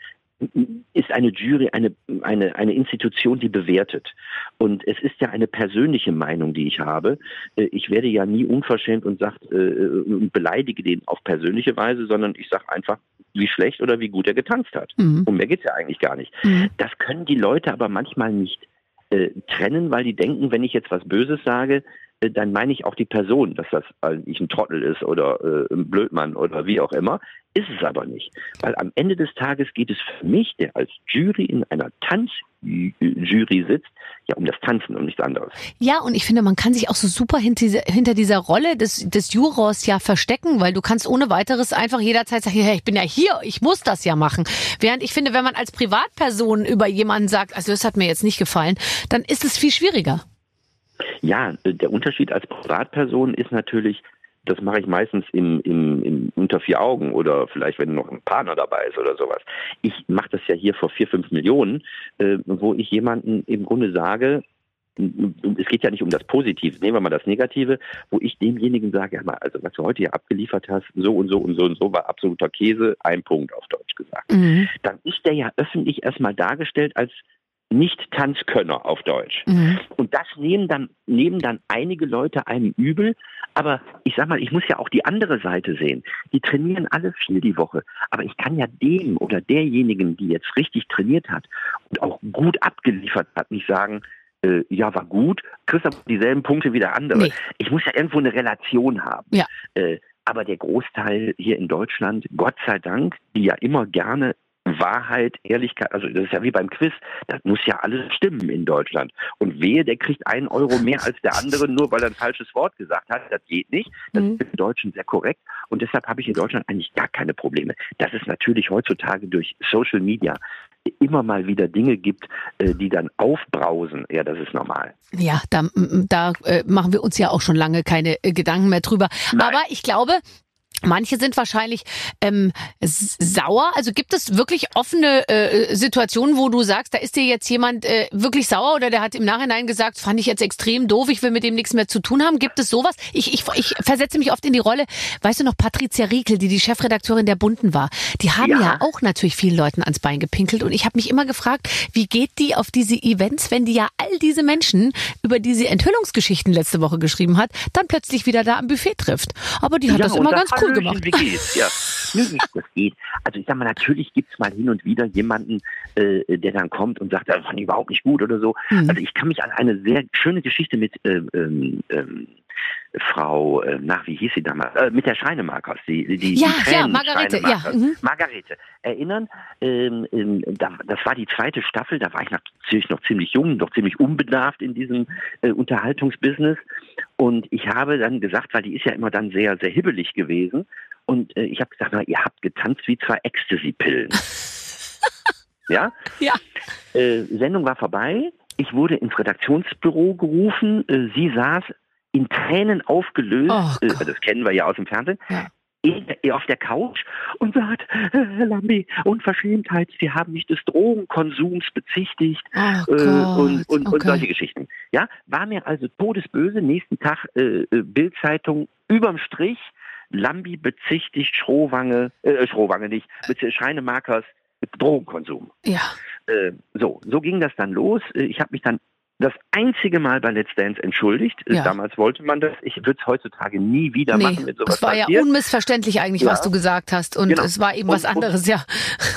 ist eine Jury eine, eine, eine Institution, die bewertet. Und es ist ja eine persönliche Meinung, die ich habe. Äh, Ich werde ja nie unverschämt und sagt, äh, und beleidige den auf persönliche Weise, sondern ich sage einfach, wie schlecht oder wie gut er getanzt hat. Mhm. Um mehr geht's ja eigentlich gar nicht. Mhm. Das können die Leute aber manchmal nicht äh, trennen, weil die denken, wenn ich jetzt was Böses sage, dann meine ich auch die Person, dass das eigentlich ein Trottel ist oder äh, ein Blödmann oder wie auch immer. Ist es aber nicht. Weil am Ende des Tages geht es für mich, der als Jury in einer Tanzjury sitzt, ja um das Tanzen und nichts anderes. Ja, und ich finde, man kann sich auch so super hinter dieser, hinter dieser Rolle des, des Jurors ja verstecken, weil du kannst ohne weiteres einfach jederzeit sagen, hey, ich bin ja hier, ich muss das ja machen. Während ich finde, wenn man als Privatperson über jemanden sagt, also das hat mir jetzt nicht gefallen, dann ist es viel schwieriger. Ja, äh, der Unterschied als Privatperson ist natürlich, das mache ich meistens im, im, im unter vier Augen oder vielleicht, wenn noch ein Partner dabei ist oder sowas. Ich mache das ja hier vor vier, fünf Millionen, äh, wo ich jemanden im Grunde sage, m- es geht ja nicht um das Positive, nehmen wir mal das Negative, wo ich demjenigen sage, ja mal, also was du heute hier abgeliefert hast, so und so und so und so war absoluter Käse, ein Punkt auf Deutsch gesagt Mhm. dann ist der ja öffentlich erstmal dargestellt als nicht-Tanzkönner auf Deutsch. Mhm. Und das nehmen dann, nehmen dann einige Leute einem übel. Aber ich sag mal, ich muss ja auch die andere Seite sehen. Die trainieren alle viel die Woche. Aber ich kann ja dem oder derjenigen, die jetzt richtig trainiert hat und auch gut abgeliefert hat, nicht sagen, äh, ja, war gut, kriegst aber dieselben Punkte wie der andere. Nee. Ich muss ja irgendwo eine Relation haben. Ja. Äh, aber der Großteil hier in Deutschland, Gott sei Dank, die ja immer gerne Wahrheit, Ehrlichkeit, also das ist ja wie beim Quiz, das muss ja alles stimmen in Deutschland. Und wehe, der kriegt einen Euro mehr als der andere, nur weil er ein falsches Wort gesagt hat. Das geht nicht. Das Mhm. ist im Deutschen sehr korrekt. Und deshalb habe ich in Deutschland eigentlich gar keine Probleme. Dass es natürlich heutzutage durch Social Media immer mal wieder Dinge gibt, äh, die dann aufbrausen, ja, das ist normal. Ja, da, da äh, machen wir uns ja auch schon lange keine äh, Gedanken mehr drüber. Nein. Aber ich glaube, Manche sind wahrscheinlich ähm, sauer. Also gibt es wirklich offene äh, Situationen, wo du sagst, da ist dir jetzt jemand äh, wirklich sauer oder der hat im Nachhinein gesagt, fand ich jetzt extrem doof, ich will mit dem nichts mehr zu tun haben. Gibt es sowas? Ich, ich, ich versetze mich oft in die Rolle, weißt du noch, Patricia Riekel, die die Chefredakteurin der Bunden war, die haben ja, Ja. auch natürlich vielen Leuten ans Bein gepinkelt und ich habe mich immer gefragt, wie geht die auf diese Events, wenn die ja all diese Menschen, über die sie Enthüllungsgeschichten letzte Woche geschrieben hat, dann plötzlich wieder da am Buffet trifft. Aber die hat das und immer ganz cool Hallöchen, gemacht. Wie geht's? Ja, [LAUGHS] Nö, das geht. Also ich sag mal, natürlich gibt's mal hin und wieder jemanden, äh, der dann kommt und sagt, das fand ich überhaupt nicht gut oder so. Mhm. Also ich kann mich an eine sehr schöne Geschichte mit ähm, ähm, ähm, Frau, äh, nach wie hieß sie damals, äh, mit der Schreinemarkers, die, die, Ja, die ja, Margarete, ja, mhm. Margarete, erinnern, ähm, ähm, da, das war die zweite Staffel, da war ich natürlich noch ziemlich jung, noch ziemlich unbedarft in diesem äh, Unterhaltungsbusiness und ich habe dann gesagt, weil die ist ja immer dann sehr, sehr hibbelig gewesen und äh, ich habe gesagt, na, ihr habt getanzt wie zwei Ecstasy-Pillen. [LAUGHS] ja? Ja. Äh, Sendung war vorbei. Ich wurde ins Redaktionsbüro gerufen. Äh, sie saß in Tränen aufgelöst. Oh äh, das kennen wir ja aus dem Fernsehen. Ja. in- auf der Couch und sagt, äh, Herr Lambi, Unverschämtheit, Sie haben mich des Drogenkonsums bezichtigt Oh äh, und, und, und okay. solche Geschichten. Ja, war mir also todesböse. Nächsten Tag äh, äh, Bildzeitung überm Strich. Lambi bezichtigt Schrohwange, äh, Schrohwange nicht, mit Schreinemarkers Drogenkonsum. Ja. Äh, so, so ging das dann los. Äh, Ich habe mich dann das einzige Mal bei Let's Dance entschuldigt. Ja. Damals wollte man das. Ich würde es heutzutage nie wieder Nee, machen, wenn sowas es war ja passiert. unmissverständlich eigentlich, Ja. was du gesagt hast. Und Genau. es war eben Und- was anderes, ja.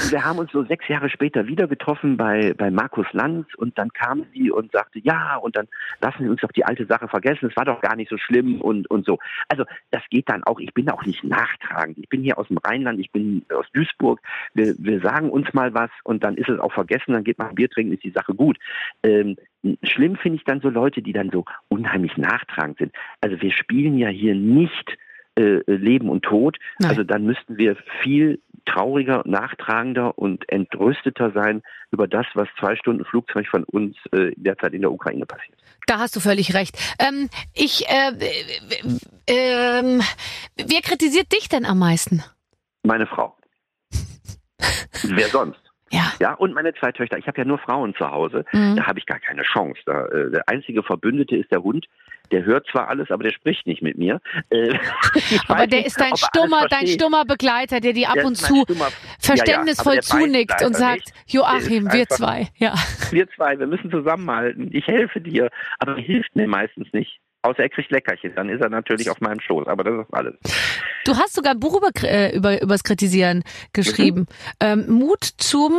wir haben uns so sechs Jahre später wieder getroffen bei, bei Markus Lanz und dann kam sie und sagte, ja, und dann lassen Sie uns doch die alte Sache vergessen, es war doch gar nicht so schlimm und, und so. Also das geht dann auch, ich bin auch nicht nachtragend. Ich bin hier aus dem Rheinland, ich bin aus Duisburg, wir, wir sagen uns mal was und dann ist es auch vergessen, dann geht man ein Bier trinken, ist die Sache gut. Ähm, schlimm finde ich dann so Leute, die dann so unheimlich nachtragend sind. Also wir spielen ja hier nicht äh, Leben und Tod. Nein. Also dann müssten wir viel trauriger, nachtragender und entrüsteter sein über das, was zwei Stunden Flugzeug von uns äh, derzeit in der Ukraine passiert. Da hast du völlig recht. Ähm, ich, äh, äh, ähm, wer kritisiert dich denn am meisten? Meine Frau. [LAUGHS] Wer sonst? Ja. Ja, und meine zwei Töchter. Ich habe ja nur Frauen zu Hause. Mhm. Da habe ich gar keine Chance. Da, äh, der einzige Verbündete ist der Hund. Der hört zwar alles, aber der spricht nicht mit mir. Äh, [LAUGHS] Aber der nicht, ist dein er stummer, dein stummer Begleiter, der dir ab Der und zu stummer- verständnisvoll Ja, ja, zunickt und sagt, nicht. Joachim, wir zwei. Ja. Wir zwei, wir müssen zusammenhalten. Ich helfe dir. Aber er hilft mir meistens nicht. Außer er kriegt Leckerchen. Dann ist er natürlich auf meinem Schoß. Aber das ist alles. Du hast sogar ein Buch über, äh, über übers Kritisieren geschrieben. Ähm, Mut zum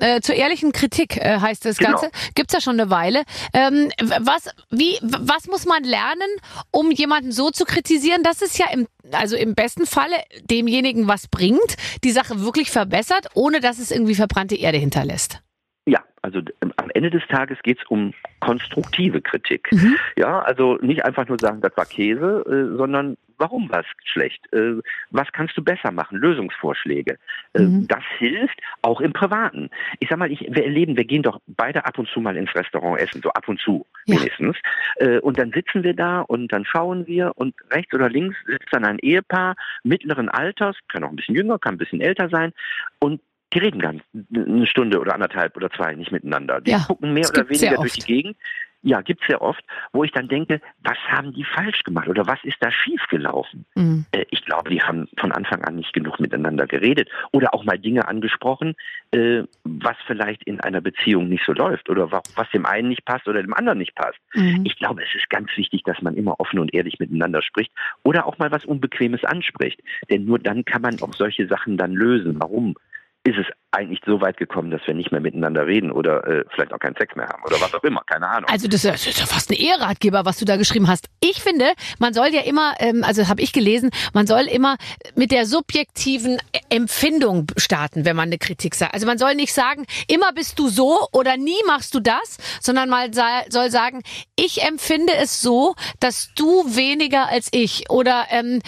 äh, zur ehrlichen Kritik äh, heißt das Genau. Ganze. Gibt's ja schon eine Weile. Ähm, was wie was muss man lernen, um jemanden so zu kritisieren, dass es ja im also im besten Falle demjenigen was bringt, die Sache wirklich verbessert, ohne dass es irgendwie verbrannte Erde hinterlässt. Also d- am Ende des Tages geht's um konstruktive Kritik. Mhm. Ja, also nicht einfach nur sagen, das war Käse, äh, sondern warum war es schlecht? Äh, was kannst du besser machen? Lösungsvorschläge. Äh, Mhm. Das hilft auch im Privaten. Ich sag mal, ich, wir erleben, wir gehen doch beide ab und zu mal ins Restaurant essen, so ab und zu Ja. wenigstens. Äh, und dann sitzen wir da und dann schauen wir und rechts oder links sitzt dann ein Ehepaar mittleren Alters, kann auch ein bisschen jünger, kann ein bisschen älter sein und die reden dann eine Stunde oder anderthalb oder zwei nicht miteinander. Die Ja, gucken mehr oder weniger durch die Gegend. Ja, gibt's sehr oft, wo ich dann denke, was haben die falsch gemacht oder was ist da schiefgelaufen? Mhm. Äh, ich glaube, die haben von Anfang an nicht genug miteinander geredet oder auch mal Dinge angesprochen, äh, was vielleicht in einer Beziehung nicht so läuft oder wa- was dem einen nicht passt oder dem anderen nicht passt. Mhm. Ich glaube, es ist ganz wichtig, dass man immer offen und ehrlich miteinander spricht oder auch mal was Unbequemes anspricht. Denn nur dann kann man auch solche Sachen dann lösen. Warum ist es eigentlich so weit gekommen, dass wir nicht mehr miteinander reden oder äh, vielleicht auch keinen Sex mehr haben oder was auch immer, keine Ahnung. Also das ist ja- fast ein Eheratgeber, was du da geschrieben hast. Ich finde, man soll ja immer, ähm, also habe ich gelesen, man soll immer mit der subjektiven Empfindung starten, wenn man eine Kritik sagt. Also man soll nicht sagen, immer bist du so oder nie machst du das, sondern sa- soll sagen, ich empfinde es so, dass du weniger als ich oder ähm,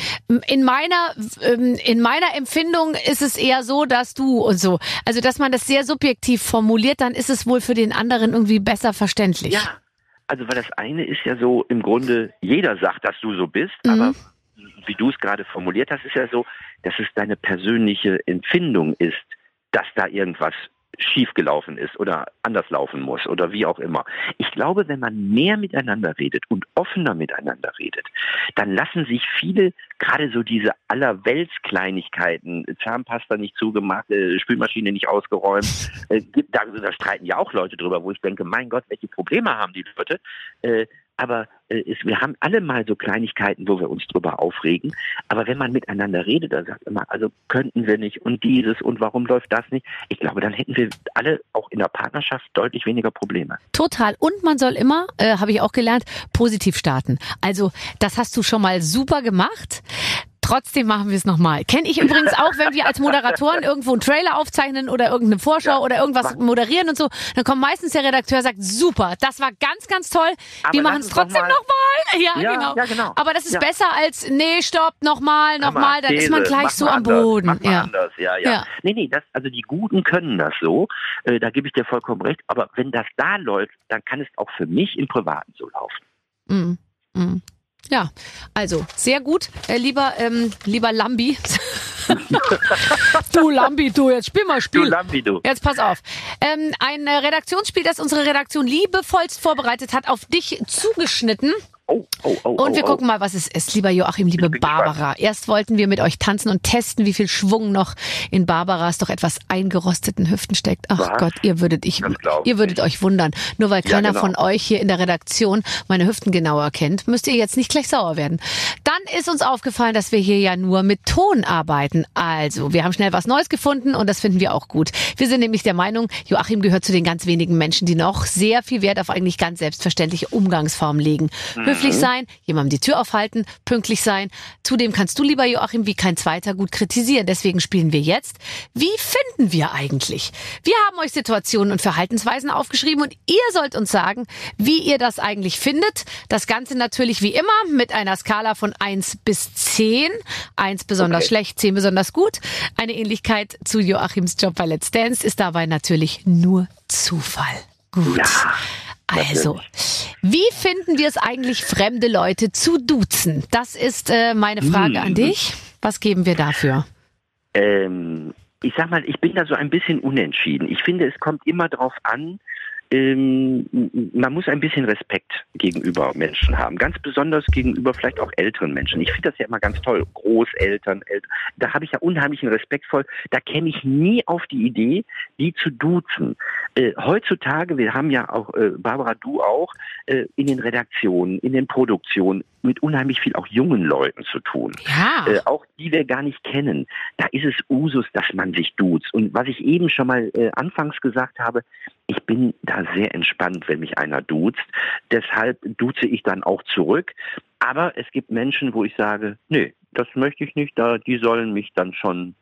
in meiner ähm, in meiner Empfindung ist es eher so, dass du und so. Also dass man das sehr subjektiv formuliert, dann ist es wohl für den anderen irgendwie besser verständlich. Ja, also weil das eine ist ja so, im Grunde, jeder sagt, dass du so bist, Mhm. aber wie du es gerade formuliert hast, ist ja so, dass es deine persönliche Empfindung ist, dass da irgendwas schiefgelaufen ist oder anders laufen muss oder wie auch immer. Ich glaube, wenn man mehr miteinander redet und offener miteinander redet, dann lassen sich viele, gerade so diese allerweltskleinigkeiten, Zahnpasta nicht zugemacht, äh, Spülmaschine nicht ausgeräumt, äh, da, da streiten ja auch Leute drüber, wo ich denke, mein Gott, welche Probleme haben die Leute? Äh, aber äh, es, wir haben alle mal so Kleinigkeiten, wo wir uns drüber aufregen. Aber wenn man miteinander redet, dann sagt immer, also könnten wir nicht und dieses und warum läuft das nicht? Ich glaube, dann hätten wir alle auch in der Partnerschaft deutlich weniger Probleme. Total. Und man soll immer, äh, habe ich auch gelernt, positiv starten. Also das hast du schon mal super gemacht. Trotzdem machen wir es nochmal. Kenne ich übrigens auch, wenn wir als Moderatoren irgendwo einen Trailer aufzeichnen oder irgendeine Vorschau Ja, oder irgendwas moderieren und so, dann kommt meistens der Redakteur und sagt, super, das war ganz, ganz toll. Aber wir machen es trotzdem mal- nochmal. [LAUGHS] Ja, Ja, genau. ja, genau. Aber das ist besser als, nee, stopp, nochmal, nochmal, dann ist man gleich so am anders, Boden. Ja. anders, ja, ja. Ja. Nee, nee, das, also die Guten können das so, äh, da gebe ich dir vollkommen recht, aber wenn das da läuft, dann kann es auch für mich im Privaten so laufen. Mm, mm. Ja, also sehr gut, äh, lieber ähm, lieber Lambi. [LAUGHS] du Lambi, du jetzt spiel mal Du Spiel. Lambi, du. Jetzt pass auf. Ähm, ein äh, Redaktionsspiel, das unsere Redaktion liebevollst vorbereitet hat, auf dich zugeschnitten. Oh, oh, oh, Und wir oh, gucken mal, was es ist, lieber Joachim, liebe Barbara. Erst wollten wir mit euch tanzen und testen, wie viel Schwung noch in Barbaras doch etwas eingerosteten Hüften steckt. Ach Was? Gott, ihr würdet, ich, ihr würdet euch wundern. Nur weil Ja, keiner genau. von euch hier in der Redaktion meine Hüften genauer kennt, müsst ihr jetzt nicht gleich sauer werden. Dann ist uns aufgefallen, dass wir hier ja nur mit Ton arbeiten. Also, wir haben schnell was Neues gefunden und das finden wir auch gut. Wir sind nämlich der Meinung, Joachim gehört zu den ganz wenigen Menschen, die noch sehr viel Wert auf eigentlich ganz selbstverständliche Umgangsformen legen. Höflich sein, jemandem die Tür aufhalten, pünktlich sein. Zudem kannst du, lieber Joachim, wie kein zweiter gut kritisieren. Deswegen spielen wir jetzt. Wie finden wir eigentlich? Wir haben euch Situationen und Verhaltensweisen aufgeschrieben und ihr sollt uns sagen, wie ihr das eigentlich findet. Das Ganze natürlich wie immer mit einer Skala von 1 bis 10. 1 besonders Okay. schlecht, 10 besonders gut. Eine Ähnlichkeit zu Joachims Job bei Let's Dance ist dabei natürlich nur Zufall. Gut. Ja, Also, wie finden wir es eigentlich, fremde Leute zu duzen? Das ist äh, meine Frage an dich. Was geben wir dafür? Ähm, ich sag mal, ich bin da so ein bisschen unentschieden. Ich finde, es kommt immer darauf an, ähm, man muss ein bisschen Respekt gegenüber Menschen haben. Ganz besonders gegenüber vielleicht auch älteren Menschen. Ich finde das ja immer ganz toll. Großeltern, Eltern. Da habe ich ja unheimlichen Respekt voll. Da käme ich nie auf die Idee, die zu duzen. Äh, heutzutage, wir haben ja auch, äh, Barbara, du auch, äh, in den Redaktionen, in den Produktionen mit unheimlich viel auch jungen Leuten zu tun Ja. äh, auch die wir gar nicht kennen. Da ist es Usus, dass man sich duzt. Und was ich eben schon mal äh, anfangs gesagt habe, ich bin da sehr entspannt, wenn mich einer duzt. Deshalb duze ich dann auch zurück. Aber es gibt Menschen, wo ich sage, nee, das möchte ich nicht, da, die sollen mich dann schon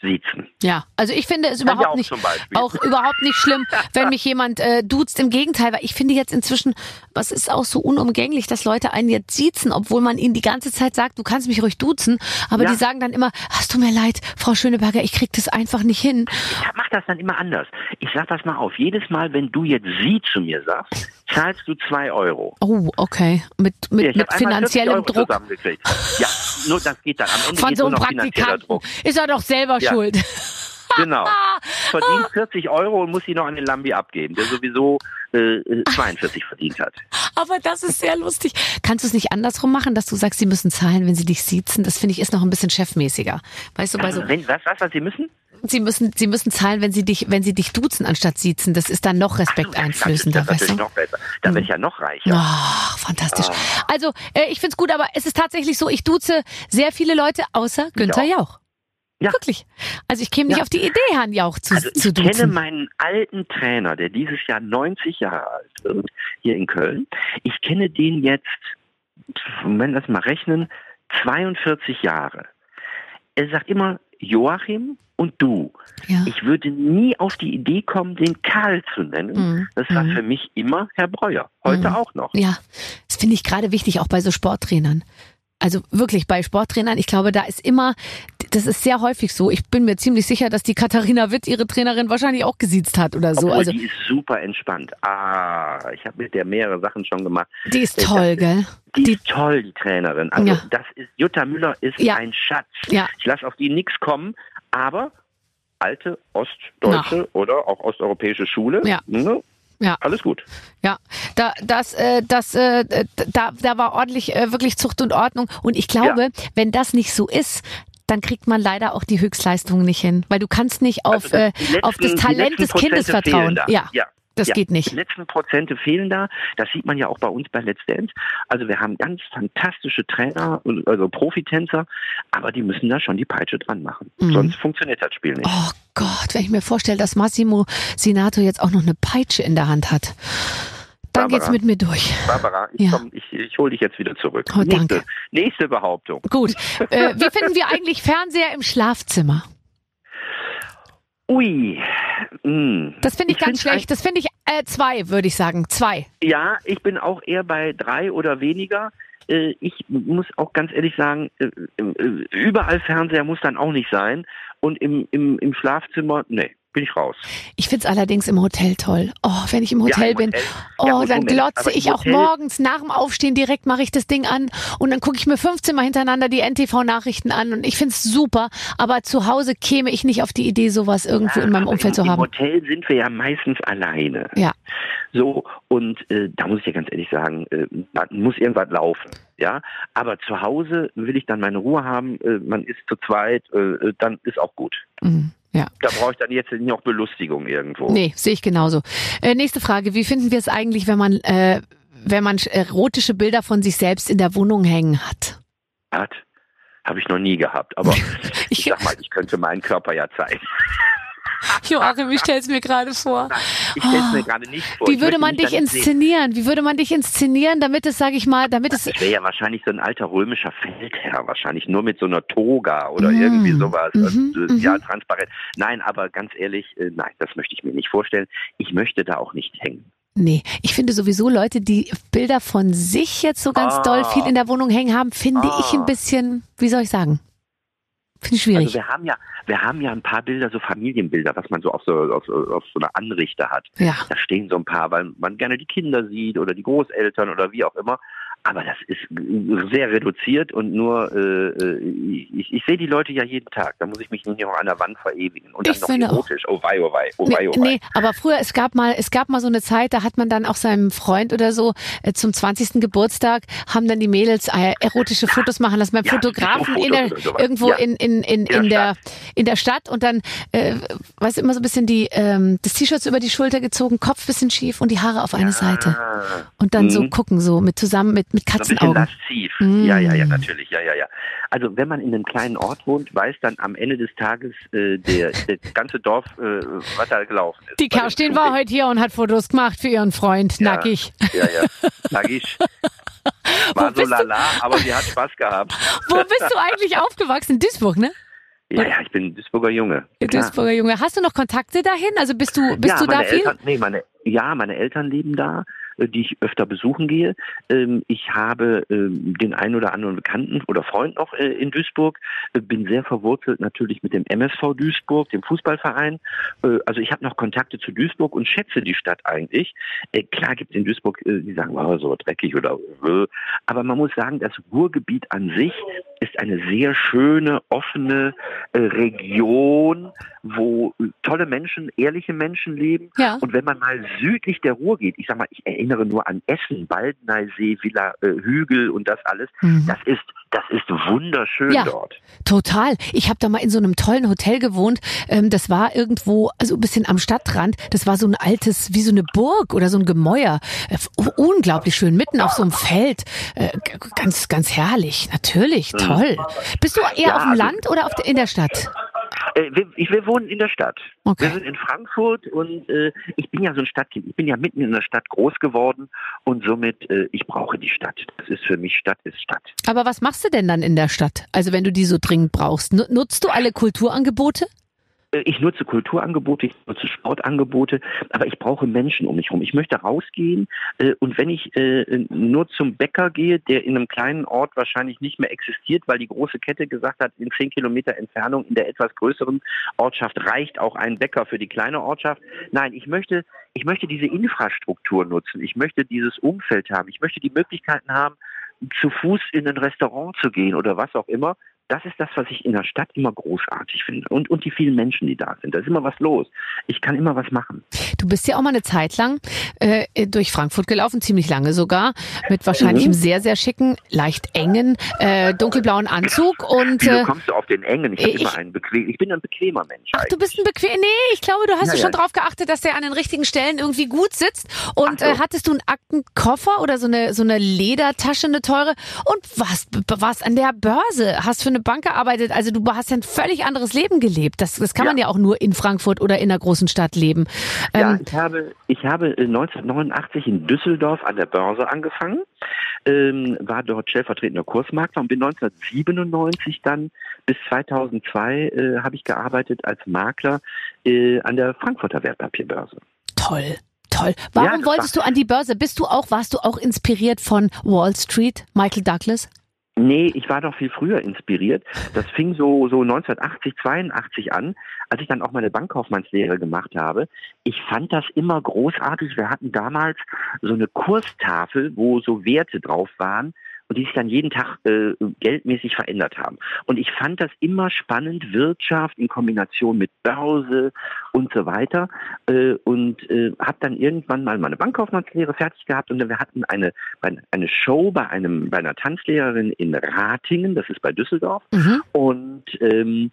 siezen. Ja, also ich finde es ja überhaupt auch nicht, auch überhaupt nicht schlimm, [LAUGHS] wenn mich jemand äh, duzt. Im Gegenteil, weil ich finde jetzt inzwischen, was ist auch so unumgänglich, dass Leute einen jetzt siezen, obwohl man ihnen die ganze Zeit sagt, du kannst mich ruhig duzen, aber Ja. die sagen dann immer, es tut mir leid, Frau Schöneberger, ich krieg das einfach nicht hin. Ich mach das dann immer anders. Ich sag das mal auf. Jedes Mal, wenn du jetzt sie zu mir sagst, zahlst du zwei Euro. Oh, okay, mit mit, Ja, mit hab einmal 40 finanziellem Druck. Ja, nur das geht dann. Am Ende von so einem Praktikanten. Ist er doch selber Ja. schuld. Genau. [LAUGHS] Verdient 40 Euro und muss sie noch an den Lambi abgeben, der sowieso äh, 42 verdient hat. Aber das ist sehr lustig. Kannst du es nicht andersrum machen, dass du sagst, sie müssen zahlen, wenn sie dich siezen? Das finde ich ist noch ein bisschen chefmäßiger. Weißt du, bei so Wenn, was, was, was sie müssen? Sie müssen, Sie müssen zahlen, wenn Sie dich, wenn Sie dich duzen anstatt siezen. Das ist dann noch respekteinflößender, das ist weißt ja du? noch besser. Da bin ich ja noch reicher. Ach, fantastisch. Also, äh, ich find's gut, aber es ist tatsächlich so, ich duze sehr viele Leute, außer Günther auch. Jauch. Ja. Wirklich. Also ich käme nicht Ja. auf die Idee, Herrn Jauch zu, Also zu ich kenne duzen. meinen alten Trainer, der dieses Jahr 90 Jahre alt wird, hier in Köln. Ich kenne den jetzt, wenn wir das mal rechnen, 42 Jahre. Er sagt immer Joachim und du. Ja. Ich würde nie auf die Idee kommen, den Karl zu nennen. Mhm. Das war Mhm. für mich immer Herr Breuer. Heute Mhm. auch noch. Ja, das finde ich gerade wichtig, auch bei so Sporttrainern. Also wirklich bei Sporttrainern, ich glaube, da ist immer, das ist sehr häufig so. Ich bin mir ziemlich sicher, dass die Katharina Witt ihre Trainerin wahrscheinlich auch gesiezt hat oder so. Obwohl, Also die ist super entspannt. Ah, ich habe mit der mehrere Sachen schon gemacht. die ist Äh, toll, das gell? Die, Die- ist toll, die Trainerin. Also Ja. das ist Jutta Müller ist Ja. ein Schatz. Ja. Ich lasse auf die nichts kommen, aber alte ostdeutsche oder auch osteuropäische Schule. Ja. Ne? Ja. Alles gut. Ja, da, das, äh, das, äh, da, da war ordentlich äh, wirklich Zucht und Ordnung. Und ich glaube, wenn das nicht so ist, dann kriegt man leider auch die Höchstleistungen nicht hin, weil du kannst nicht auf, Also das- äh, auf das die Talent des Kindes vertrauen. da. Ja, ja. Das ja. geht Die nicht. letzten Prozente fehlen da. Das sieht man ja auch bei uns bei Let's Dance. Also wir haben ganz fantastische Trainer, also Profitänzer, aber die müssen da schon die Peitsche dran machen. Mhm. Sonst funktioniert das Spiel nicht. Oh Gott, wenn ich mir vorstelle, dass Massimo Sinato jetzt auch noch eine Peitsche in der Hand hat, dann Barbara. geht's mit mir durch. Barbara, ich, Ja. komm, ich, ich hole dich jetzt wieder zurück. Oh, danke. nächste, nächste Behauptung. Gut. Äh, wie finden wir [LAUGHS] eigentlich Fernseher im Schlafzimmer? Ui. Hm. Das finde ich, ganz find's schlecht. Das finde ich äh, zwei, würde ich sagen. Zwei. Ja, ich bin auch eher bei drei oder weniger. Äh, Ich muss auch ganz ehrlich sagen, äh, äh, überall Fernseher muss dann auch nicht sein. Und im, im, im Schlafzimmer, nee, bin ich raus. Ich find's allerdings im Hotel toll. Oh, wenn ich im Hotel im bin, Hotel. oh, Ja, dann Moment, glotze im ich auch Hotel- morgens nach dem Aufstehen direkt mache ich das Ding an und dann gucke ich mir 15 Mal hintereinander die NTV-Nachrichten an und ich find's super. Aber zu Hause käme ich nicht auf die Idee, sowas irgendwo in meinem Umfeld im, zu haben. Im Hotel sind wir ja meistens alleine. Ja. So, und äh, da muss ich ja ganz ehrlich sagen, äh, da muss irgendwas laufen. Ja, aber zu Hause will ich dann meine Ruhe haben, äh, man ist zu zweit, äh, dann ist auch gut. Mhm. Ja. Da brauche ich dann jetzt nicht noch Belustigung irgendwo. Nee, sehe ich genauso. Äh, nächste Frage. Wie finden wir es eigentlich, wenn man, äh, wenn man erotische Bilder von sich selbst in der Wohnung hängen hat? Hat? Habe ich noch nie gehabt. Aber [LAUGHS] ich sag mal, ich könnte meinen Körper ja zeigen. [LAUGHS] Joachim, ich stelle es mir gerade vor. Nein, ich stelle es mir gerade nicht vor. Wie würde man dich inszenieren? Wie würde man dich inszenieren, damit es, sage ich mal, damit es Ich wäre ja wahrscheinlich so ein alter römischer Feldherr, wahrscheinlich nur mit so einer Toga oder Mm, irgendwie sowas. Also, mhm. Ja, transparent. Nein, aber ganz ehrlich, äh, nein, das möchte ich mir nicht vorstellen. Ich möchte da auch nicht hängen. Nee, ich finde sowieso Leute, die Bilder von sich jetzt so ganz Ah. doll viel in der Wohnung hängen haben, finde ich ein Ah. bisschen, wie soll ich sagen? Finde ich schwierig. Also wir haben ja, wir haben ja ein paar Bilder, so Familienbilder, was man so auf so, auf, so- auf so einer Anrichte hat. ja. Da stehen so ein paar, weil man gerne die Kinder sieht oder die Großeltern oder wie auch immer. Aber das ist sehr reduziert und nur, äh, äh, ich, ich sehe die Leute ja jeden Tag. Da muss ich mich nicht noch an der Wand verewigen. Und dann Ich noch auch. erotisch. Oh wei, oh wei, oh wei, Nee, oh wei. nee, aber früher, es gab mal, es gab mal so eine Zeit, da hat man dann auch seinem Freund oder so äh, zum 20. Geburtstag haben dann die Mädels äh, erotische Fotos machen lassen beim Ja, Fotografen so in der, irgendwo Ja. in, in, in, In in, der der, in der Stadt und dann, äh, weißt du, immer so ein bisschen die, ähm, das T-Shirt über die Schulter gezogen, Kopf bisschen schief und die Haare auf eine Seite. Und dann so Mhm. gucken, so mit zusammen mit, mit so ein bisschen Katzenaugen. lasziv. Mm. Ja, ja, ja, natürlich. Ja, ja, ja. Also wenn man in einem kleinen Ort wohnt, weiß dann am Ende des Tages äh, der, der ganze Dorf, äh, was da gelaufen ist. Die Kerstin war heute hier und hat Fotos gemacht für ihren Freund, Ja. nackig. Ja, ja. Nagisch. [LAUGHS] War so lala, aber sie hat Spaß gehabt. [LAUGHS] Wo bist du eigentlich aufgewachsen? In Duisburg, ne? Ja, ja, ich bin Duisburger Junge. Klar. Duisburger Junge. Hast du noch Kontakte dahin? Also bist du, bist ja, du da meine viel? Eltern, nee, meine, ja, meine Eltern leben da, die ich öfter besuchen gehe. Ähm, Ich habe ähm, den einen oder anderen Bekannten oder Freund noch äh, in Duisburg. Äh, Bin sehr verwurzelt natürlich mit dem MSV Duisburg, dem Fußballverein. Äh, Also ich habe noch Kontakte zu Duisburg und schätze die Stadt eigentlich. Äh, Klar gibt es in Duisburg, äh, die sagen, oh, so dreckig oder äh, aber man muss sagen, das Ruhrgebiet an sich ist eine sehr schöne, offene äh, Region, wo tolle Menschen, ehrliche Menschen leben. Ja. Und wenn man mal südlich der Ruhr geht, ich sag mal, ich erinnere nur an Essen, Baldeneysee, Villa äh, Hügel und das alles, Mhm. das ist, das ist wunderschön Ja. dort. Total. Ich habe da mal in so einem tollen Hotel gewohnt. Ähm, das war irgendwo, also ein bisschen am Stadtrand. Das war so ein altes, wie so eine Burg oder so ein Gemäuer. Äh, unglaublich schön, mitten auf so einem Feld. Äh, ganz, ganz herrlich. Natürlich, toll. Bist du eher Ja, auf dem also- Land oder der, in der Stadt? Äh, wir, ich, wir wohnen in der Stadt. Okay. Wir sind in Frankfurt und äh, ich bin ja so ein Stadtkind. Ich bin ja mitten in der Stadt groß geworden und somit, äh, ich brauche die Stadt. Das ist für mich Stadt ist Stadt. Aber was machst du denn dann in der Stadt? Also wenn du die so dringend brauchst. Nu- Nutzt du alle Kulturangebote? Äh, Ich nutze Kulturangebote, ich nutze Sportangebote, aber ich brauche Menschen um mich herum. Ich möchte rausgehen äh, und wenn ich äh, nur zum Bäcker gehe, der in einem kleinen Ort wahrscheinlich nicht mehr existiert, weil die große Kette gesagt hat, in zehn Kilometer Entfernung in der etwas größeren Ortschaft reicht auch ein Bäcker für die kleine Ortschaft. Nein, ich möchte, ich möchte diese Infrastruktur nutzen. Ich möchte dieses Umfeld haben. Ich möchte die Möglichkeiten haben, zu Fuß in ein Restaurant zu gehen oder was auch immer. Das ist das, was ich in der Stadt immer großartig finde. Und, und die vielen Menschen, die da sind. Da ist immer was los. Ich kann immer was machen. Du bist ja auch mal eine Zeit lang äh, durch Frankfurt gelaufen, ziemlich lange sogar, mit wahrscheinlich Mhm. einem sehr, sehr schicken, leicht engen, äh, dunkelblauen Anzug und äh, kommst du auf den engen? Ich, ich- immer einen bequem, ich bin ein bequemer Mensch. Ach, du bist ein bequem. Nee, ich glaube, du hast Ja, schon ja. drauf geachtet, dass der an den richtigen Stellen irgendwie gut sitzt. Und so. äh, hattest du einen Aktenkoffer oder so eine so eine Ledertasche, eine teure und warst warst an der Börse, hast für eine Bank gearbeitet. Also du hast ja ein völlig anderes Leben gelebt. Das, das kann Ja. man ja auch nur in Frankfurt oder in einer großen Stadt leben. Ja, Ähm, ich habe, ich habe äh, 1989 in Düsseldorf an der Börse angefangen, ähm, war dort stellvertretender Kursmakler und bin 1997 dann bis 2002 äh, habe ich gearbeitet als Makler äh, an der Frankfurter Wertpapierbörse. Toll. Toll. Warum das wolltest du an die Börse? Bist du auch, warst du auch inspiriert von Wall Street, Michael Douglas? Nee, ich war doch viel früher inspiriert. Das [LAUGHS] fing so, so 1980, 82 an, als ich dann auch meine Bankkaufmannslehre gemacht habe. Ich fand das immer großartig. Wir hatten damals so eine Kurstafel, wo so Werte drauf waren, und die sich dann jeden Tag äh, geldmäßig verändert haben. Und ich fand das immer spannend, Wirtschaft in Kombination mit Börse und so weiter. Äh, und äh, habe dann irgendwann mal meine Bankkaufmannslehre fertig gehabt und wir hatten eine, eine Show bei einem bei einer Tanzlehrerin in Ratingen, das ist bei Düsseldorf. Mhm. Und ähm,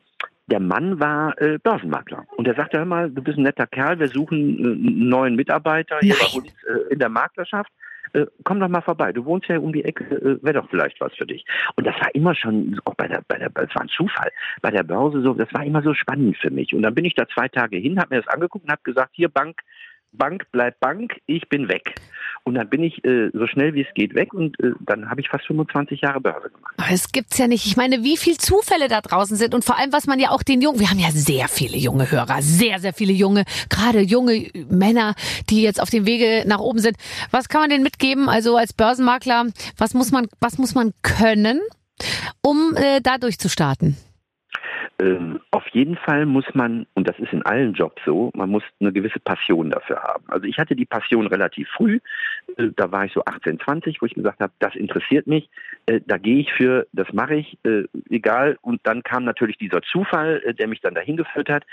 der Mann war äh, Börsenmakler. Und er sagte, hör mal, du bist ein netter Kerl, wir suchen äh, einen neuen Mitarbeiter hier bei uns äh, in der Maklerschaft. Äh, komm doch mal vorbei. Du wohnst ja um die Ecke, äh, wäre doch vielleicht was für dich. Und das war immer schon, auch bei der, bei der, es war ein Zufall, bei der Börse so, das war immer so spannend für mich. Und dann bin ich da zwei Tage hin, habe mir das angeguckt und habe gesagt, hier Bank, Bank bleibt Bank, ich bin weg. Und dann bin ich äh, so schnell wie es geht weg und äh, dann habe ich fast 25 Jahre Börse gemacht. Aber es gibt's ja nicht. Ich meine, wie viel Zufälle da draußen sind und vor allem, was man ja auch den Jungen, wir haben ja sehr viele junge Hörer, sehr, sehr viele junge, gerade junge Männer, die jetzt auf dem Wege nach oben sind. Was kann man denen mitgeben? Also als Börsenmakler, was muss man, was muss man können, um äh, da durchzustarten? Ähm, jeden Fall muss man, und das ist in allen Jobs so, man muss eine gewisse Passion dafür haben. Also ich hatte die Passion relativ früh, äh, da war ich so 18, 20, wo ich gesagt habe, das interessiert mich, äh, da gehe ich für, das mache ich, äh, egal. Und dann kam natürlich dieser Zufall, der mich dann dahin geführt hat.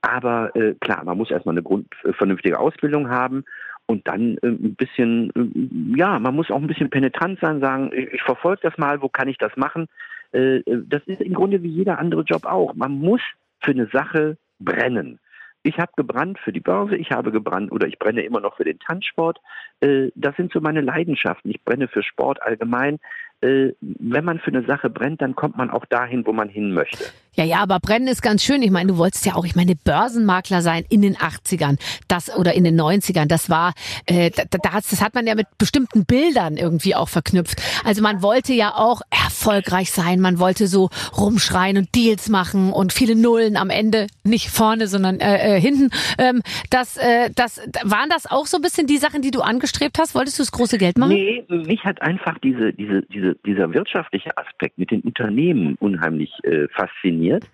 Aber klar, man muss erstmal eine Grund, vernünftige Ausbildung haben und dann ein bisschen, ja, man muss auch ein bisschen penetrant sein, sagen, ich, verfolge das mal, wo kann ich das machen? Das ist im Grunde wie jeder andere Job auch. Man muss für eine Sache brennen. Ich habe gebrannt für die Börse, ich habe gebrannt oder ich brenne immer noch für den Tanzsport. Äh, das sind so meine Leidenschaften. Ich brenne für Sport allgemein äh, wenn man für eine Sache brennt, dann kommt man auch dahin, wo man hin möchte. Ja, ja, aber brennen ist ganz schön. Ich meine, du wolltest ja auch, ich meine, Börsenmakler sein in den 80ern, das oder in den 90ern. Das war, äh, da, das hat man ja mit bestimmten Bildern irgendwie auch verknüpft. Also man wollte ja auch erfolgreich sein. Man wollte so rumschreien und Deals machen und viele Nullen am Ende, nicht vorne, sondern äh, äh, hinten. Ähm, das, äh, das waren das auch so ein bisschen die Sachen, die du angestrebt hast? Wolltest du das große Geld machen? Nee, mich hat einfach diese diese diese dieser wirtschaftliche Aspekt mit den Unternehmen unheimlich äh, fasziniert.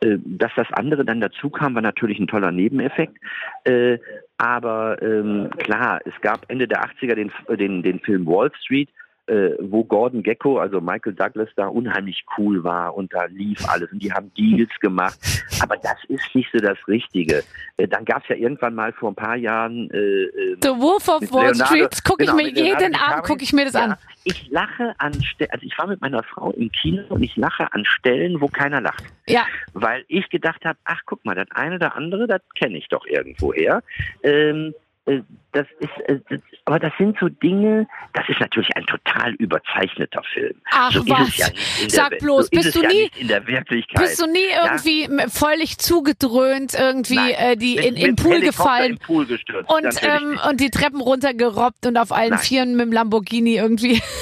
Äh, dass das andere dann dazu kam, war natürlich ein toller Nebeneffekt. Äh, aber ähm, klar, es gab Ende der 80er den, den, den Film Wall Street, äh, wo Gordon Gecko, also Michael Douglas, da unheimlich cool war und da lief alles und die haben Deals gemacht. Aber das ist nicht so das Richtige. Äh, dann gab es ja irgendwann mal vor ein paar Jahren äh, äh The Wolf of Wall Street, gucke genau, ich mir jeden Abend gucke ich mir das ja, an. Ich lache an Stellen, also ich war mit meiner Frau im Kino und ich lache an Stellen, wo keiner lacht. Ja. Weil ich gedacht habe, ach guck mal, das eine oder andere, das kenne ich doch irgendwoher. Ähm, äh, das ist, äh, aber das sind so Dinge, das ist natürlich ein total überzeichneter Film. Ach so was, ja sag bloß, so bist du nie, ja in der Wirklichkeit. Bist du nie irgendwie ja? völlig zugedröhnt, irgendwie Nein, äh, die in, in Pool gefallen Pool gestürzt, und, ähm, und die Treppen runtergerobbt und auf allen Nein. Vieren mit dem Lamborghini irgendwie. [LAUGHS]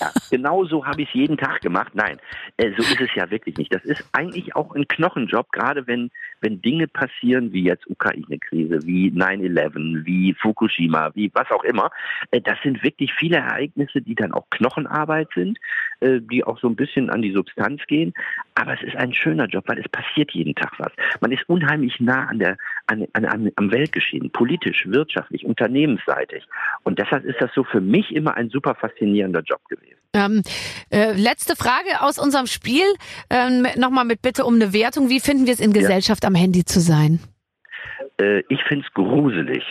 Ja, genau so habe ich es jeden Tag gemacht. Nein, äh, so ist es ja wirklich nicht. Das ist eigentlich auch ein Knochenjob, gerade wenn, wenn Dinge passieren wie jetzt Ukraine-Krise, wie 9-11, wie Fukushima, wie was auch immer. Äh, das sind wirklich viele Ereignisse, die dann auch Knochenarbeit sind, äh, die auch so ein bisschen an die Substanz gehen. Aber es ist ein schöner Job, weil es passiert jeden Tag was. Man ist unheimlich nah an der, an, an, am Weltgeschehen, politisch, wirtschaftlich, unternehmensseitig. Und deshalb ist das so für mich immer ein super faszinierender Job gewesen. Ähm, äh, letzte Frage aus unserem Spiel. Ähm, Nochmal mit Bitte um eine Wertung. Wie finden wir es in Gesellschaft ja. am Handy zu sein? Äh, ich finde es gruselig.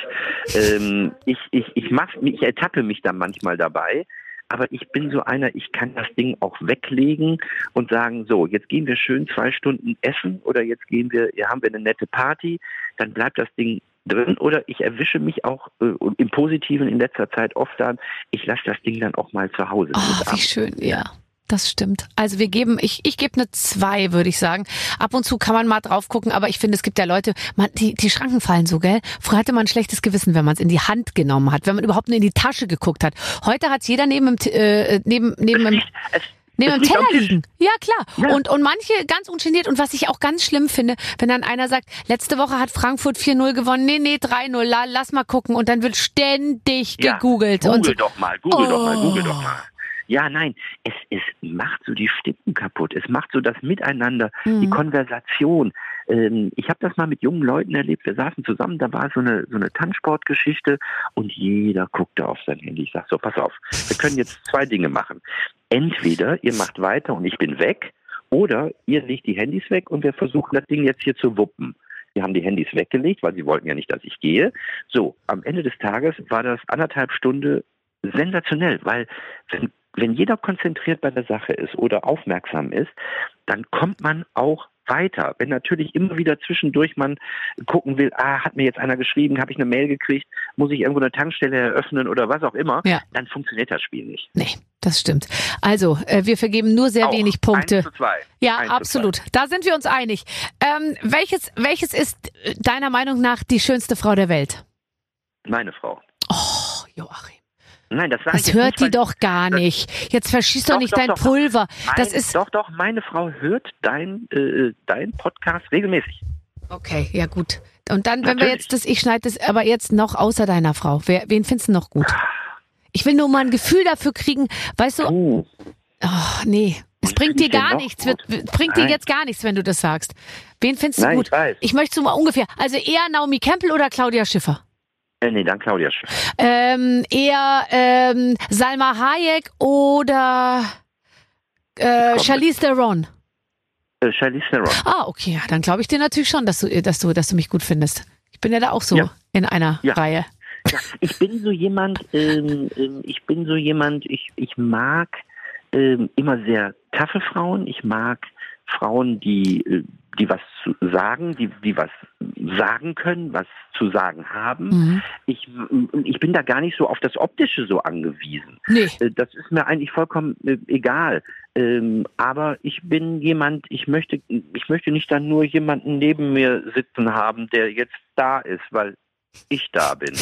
ähm, ich, ich, ich, mach, ich ertappe mich da manchmal dabei. Aber ich bin so einer, ich kann das Ding auch weglegen und sagen, so, jetzt gehen wir schön zwei Stunden essen oder jetzt gehen wir, hier haben wir eine nette Party, dann bleibt das Ding drin oder ich erwische mich auch äh, im Positiven in letzter Zeit oft an, ich lasse das Ding dann auch mal zu Hause. Oh, wie schön, ja. Das stimmt. Also wir geben, ich, ich gebe eine zwei, würde ich sagen. Ab und zu kann man mal drauf gucken, aber ich finde, es gibt ja Leute, man, die, die Schranken fallen so, gell? Früher hatte man ein schlechtes Gewissen, wenn man es in die Hand genommen hat, wenn man überhaupt nur in die Tasche geguckt hat. Heute hat jeder neben dem, äh, neben, neben dem, Neben dem Teller liegen. Ja, klar. Ja. Und, und manche ganz ungeniert. Und was ich auch ganz schlimm finde, wenn dann einer sagt, letzte Woche hat Frankfurt 4-0 gewonnen. Nee, nee, 3-0. Lass mal gucken. Und dann wird ständig ja. gegoogelt. Google und doch mal, google oh. doch mal, google doch mal. Ja, nein, es, es macht so die Stimmen kaputt. Es macht so das Miteinander, mhm. die Konversation. Ähm, ich habe das mal mit jungen Leuten erlebt. Wir saßen zusammen, da war so eine, so eine Tanzsportgeschichte und jeder guckte auf sein Handy. Ich sag so, pass auf, wir können jetzt zwei Dinge machen entweder ihr macht weiter und ich bin weg, oder ihr legt die Handys weg und wir versuchen das Ding jetzt hier zu wuppen. Wir haben die Handys weggelegt, weil sie wollten ja nicht, dass ich gehe. So, am Ende des Tages war das anderthalb Stunde sensationell, weil wenn, wenn jeder konzentriert bei der Sache ist oder aufmerksam ist, dann kommt man auch weiter. Wenn natürlich immer wieder zwischendurch man gucken will, ah, hat mir jetzt einer geschrieben, habe ich eine Mail gekriegt, muss ich irgendwo eine Tankstelle eröffnen oder was auch immer, Ja. dann funktioniert das Spiel nicht. Nee, das stimmt. Also, äh, wir vergeben nur sehr Auch wenig Punkte. Eins zu zwei. Ja, Eins absolut. Da sind wir uns einig. Ähm, welches, welches ist äh, deiner Meinung nach die schönste Frau der Welt? zwei. Meine Frau. Oh, Joachim. Nein, das Das hört nicht, die doch gar das- nicht. Jetzt verschießt doch Doch, nicht doch, dein doch. Pulver. Das Meine- ist. doch, doch, meine Frau hört dein, äh, dein Podcast regelmäßig. Okay, ja gut. Und dann, wenn wir Natürlich. jetzt das, ich schneide das aber jetzt noch außer deiner Frau. Wer, wen findest du noch gut? Ich will nur mal ein Gefühl dafür kriegen, weißt du, Oh, oh, nee, es bringt dir gar nichts, gut? bringt dir Nein. jetzt gar nichts, wenn du das sagst. Wen findest du Nein, gut? ich weiß. Ich möchte so mal ungefähr, also eher Naomi Campbell oder Claudia Schiffer? äh, nee, dann Claudia Schiff. Ähm, eher ähm, Salma Hayek oder äh. Charlize Theron? Äh, Charlize Theron. Ah, okay, ja, dann glaube ich dir natürlich schon, dass du, dass du, dass du mich gut findest. Ich bin ja da auch so Ja. in einer Ja. Reihe. Ja, ich bin so jemand, ähm, ähm, ich bin so jemand, ich, ich mag ähm, immer sehr taffe Frauen. Ich mag Frauen, die, äh, die was zu sagen, die, die was sagen können, was zu sagen haben. Mhm. Ich, ich bin da gar nicht so auf das Optische so angewiesen. Nee. Äh, Das ist mir eigentlich vollkommen äh, egal. Ähm, aber ich bin jemand, ich möchte, ich möchte nicht dann nur jemanden neben mir sitzen haben, der jetzt da ist, weil ich da bin.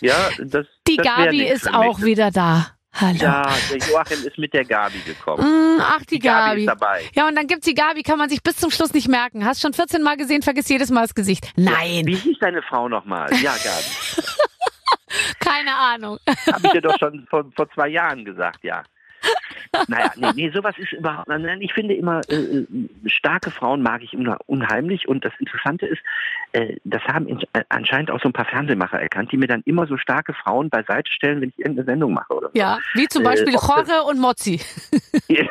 Ja, das, Die das Gabi ist auch wieder da. Hallo. Ja, der Joachim ist mit der Gabi gekommen. Mm, ach, die, Die Gabi Gabi. ist dabei. Ja, und dann gibt's die Gabi, kann man sich bis zum Schluss nicht merken. Hast schon 14 Mal gesehen, vergiss jedes Mal das Gesicht. Nein, Wie hieß deine Frau nochmal? Ja, Gabi. [LAUGHS] keine Ahnung. Habe ich dir doch schon vor, vor zwei Jahren gesagt, ja. Naja, nee, nee, sowas ist überhaupt, nein, ich finde immer, äh, äh, starke Frauen mag ich immer unheimlich und das Interessante ist, äh, das haben in, äh, anscheinend auch so ein paar Fernsehmacher erkannt, die mir dann immer so starke Frauen beiseite stellen, wenn ich irgendeine Sendung mache oder so. Ja, wie zum Äh, Beispiel Jorge und Mozzi. [LAUGHS]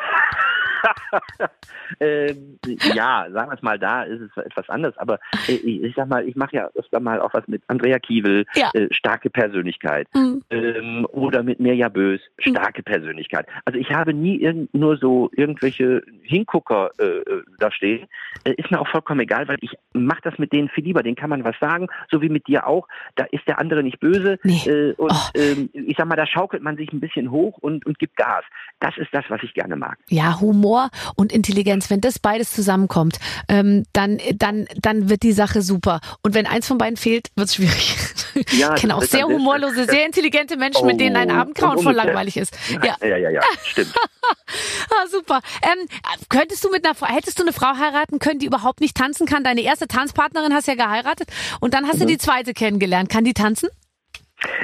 [LAUGHS] ähm, ja, sagen wir es mal, da ist es etwas anders, aber äh, ich, sag mal, ich mache ja öfter mal auch was mit Andrea Kiewel, Ja. äh, starke Persönlichkeit, Mhm. ähm, oder mit Mirja Bös, starke Persönlichkeit. Also ich habe nie irgend, nur so irgendwelche Hingucker äh, äh, da stehen. Äh, ist mir auch vollkommen egal, weil ich mache das mit denen viel lieber. Den kann man was sagen, so wie mit dir auch. Da ist der andere nicht böse. Nee. Äh, und Oh. ähm, ich sag mal, da schaukelt man sich ein bisschen hoch und, und gibt Gas. Das ist das, was ich gerne mag. Ja, Humor und Intelligenz, wenn das beides zusammenkommt, ähm, dann, dann, dann wird die Sache super. Und wenn eins von beiden fehlt, wird's schwierig. [LAUGHS] Ja, ich kenne auch wird sehr humorlose, sehr intelligente Menschen, mit denen ein Oh, Abend kaum und voll langweilig ist. Ja, Ja, ja, ja, stimmt. [LAUGHS] ah, super. Ähm, könntest du mit einer Frau, hättest du eine Frau heiraten können, die überhaupt nicht tanzen kann? Deine erste Tanzpartnerin hast ja geheiratet und dann hast Mhm. du die zweite kennengelernt. Kann die tanzen?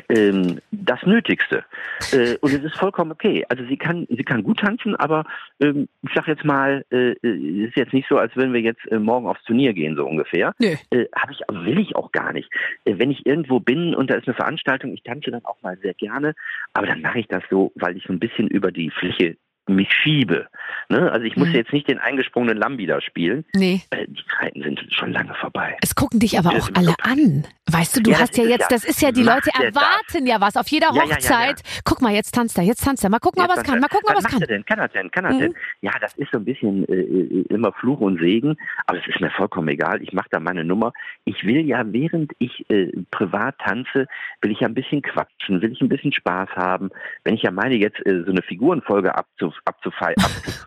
Ähm, das Nötigste. Äh, und es ist vollkommen okay. Also sie kann, sie kann gut tanzen, aber ähm, ich sag jetzt mal, äh, äh, es ist jetzt nicht so, als wenn wir jetzt äh, morgen aufs Turnier gehen, so ungefähr. Nö. Äh, Hab ich, will ich auch gar nicht. Äh, wenn ich irgendwo bin und da ist eine Veranstaltung, ich tanze dann auch mal sehr gerne, aber dann mache ich das so, weil ich so ein bisschen über die Fläche mich schiebe. Ne? Also ich muss Mhm. jetzt nicht den eingesprungenen Lambi da spielen. Nee. Äh, die Zeiten sind schon lange vorbei. Es gucken dich aber auch alle an. Weißt du, du Ja, hast ja jetzt, das ist ja, die Leute der das? erwarten ja was auf jeder Ja, ja, ja. Hochzeit. Guck mal, jetzt tanzt er, jetzt tanzt er. Mal gucken, ob er es kann. Mal gucken, ob er was es kann. er denn? Kann er denn? Kann er Mhm. denn? Ja, das ist so ein bisschen äh, äh, immer Fluch und Segen, aber es ist mir vollkommen egal. Ich mache da meine Nummer. Ich will ja, während ich äh, privat tanze, will ich ja ein bisschen quatschen, will ich ein bisschen Spaß haben. Wenn ich ja meine, jetzt äh, so eine Figurenfolge abzuf abzufeuern,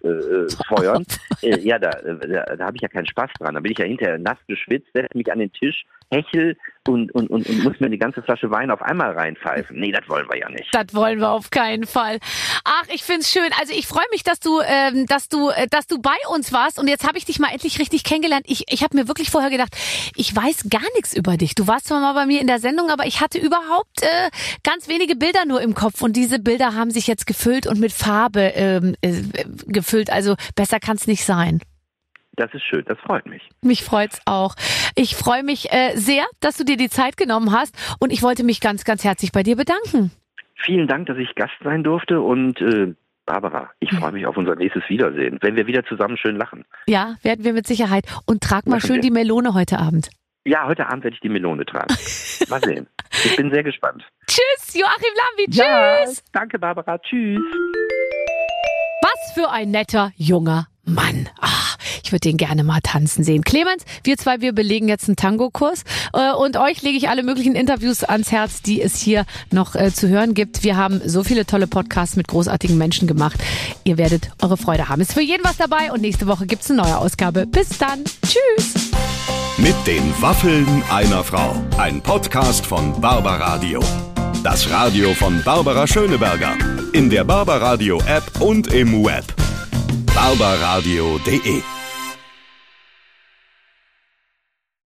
[LAUGHS] äh, ja, da, äh, da, da habe ich ja keinen Spaß dran. Da bin ich ja hinterher nass geschwitzt, setze mich an den Tisch, hechel und, und, und, und muss mir die ganze Flasche Wein auf einmal reinpfeifen. Nee, das wollen wir ja nicht. Das wollen wir auf keinen Fall. Ach, ich find's schön. Also ich freue mich, dass du, ähm, dass du, äh, dass du bei uns warst. Und jetzt habe ich dich mal endlich richtig kennengelernt. Ich, ich habe mir wirklich vorher gedacht, ich weiß gar nichts über dich. Du warst zwar mal bei mir in der Sendung, aber ich hatte überhaupt äh, ganz wenige Bilder nur im Kopf. Und diese Bilder haben sich jetzt gefüllt und mit Farbe ähm, äh, gefüllt. Also besser kann's nicht sein. Das ist schön, das freut mich. Mich freut's auch. Ich freue mich äh, sehr, dass du dir die Zeit genommen hast. Und ich wollte mich ganz, ganz herzlich bei dir bedanken. Vielen Dank, dass ich Gast sein durfte und äh, Barbara, ich freue mich auf unser nächstes Wiedersehen, wenn wir wieder zusammen schön lachen. Ja, werden wir mit Sicherheit. Und trag mal Machen schön wir. die Melone heute Abend. Ja, heute Abend werde ich die Melone tragen. [LAUGHS] Mal sehen. Ich bin sehr gespannt. Tschüss, Joachim Lambi. Tschüss. danke Barbara. Tschüss. Was für ein netter junger Mann. Ach, ich würde den gerne mal tanzen sehen. Clemens, wir zwei, wir belegen jetzt einen Tango-Kurs. Äh, Und euch lege ich alle möglichen Interviews ans Herz, die es hier noch äh, zu hören gibt. Wir haben so viele tolle Podcasts mit großartigen Menschen gemacht. Ihr werdet eure Freude haben. Ist für jeden was dabei und nächste Woche gibt's eine neue Ausgabe. Bis dann. Tschüss. Mit den Waffeln einer Frau. Ein Podcast von Barbaradio. Das Radio von Barbara Schöneberger. In der Barbaradio App und im Web. barbaradio.de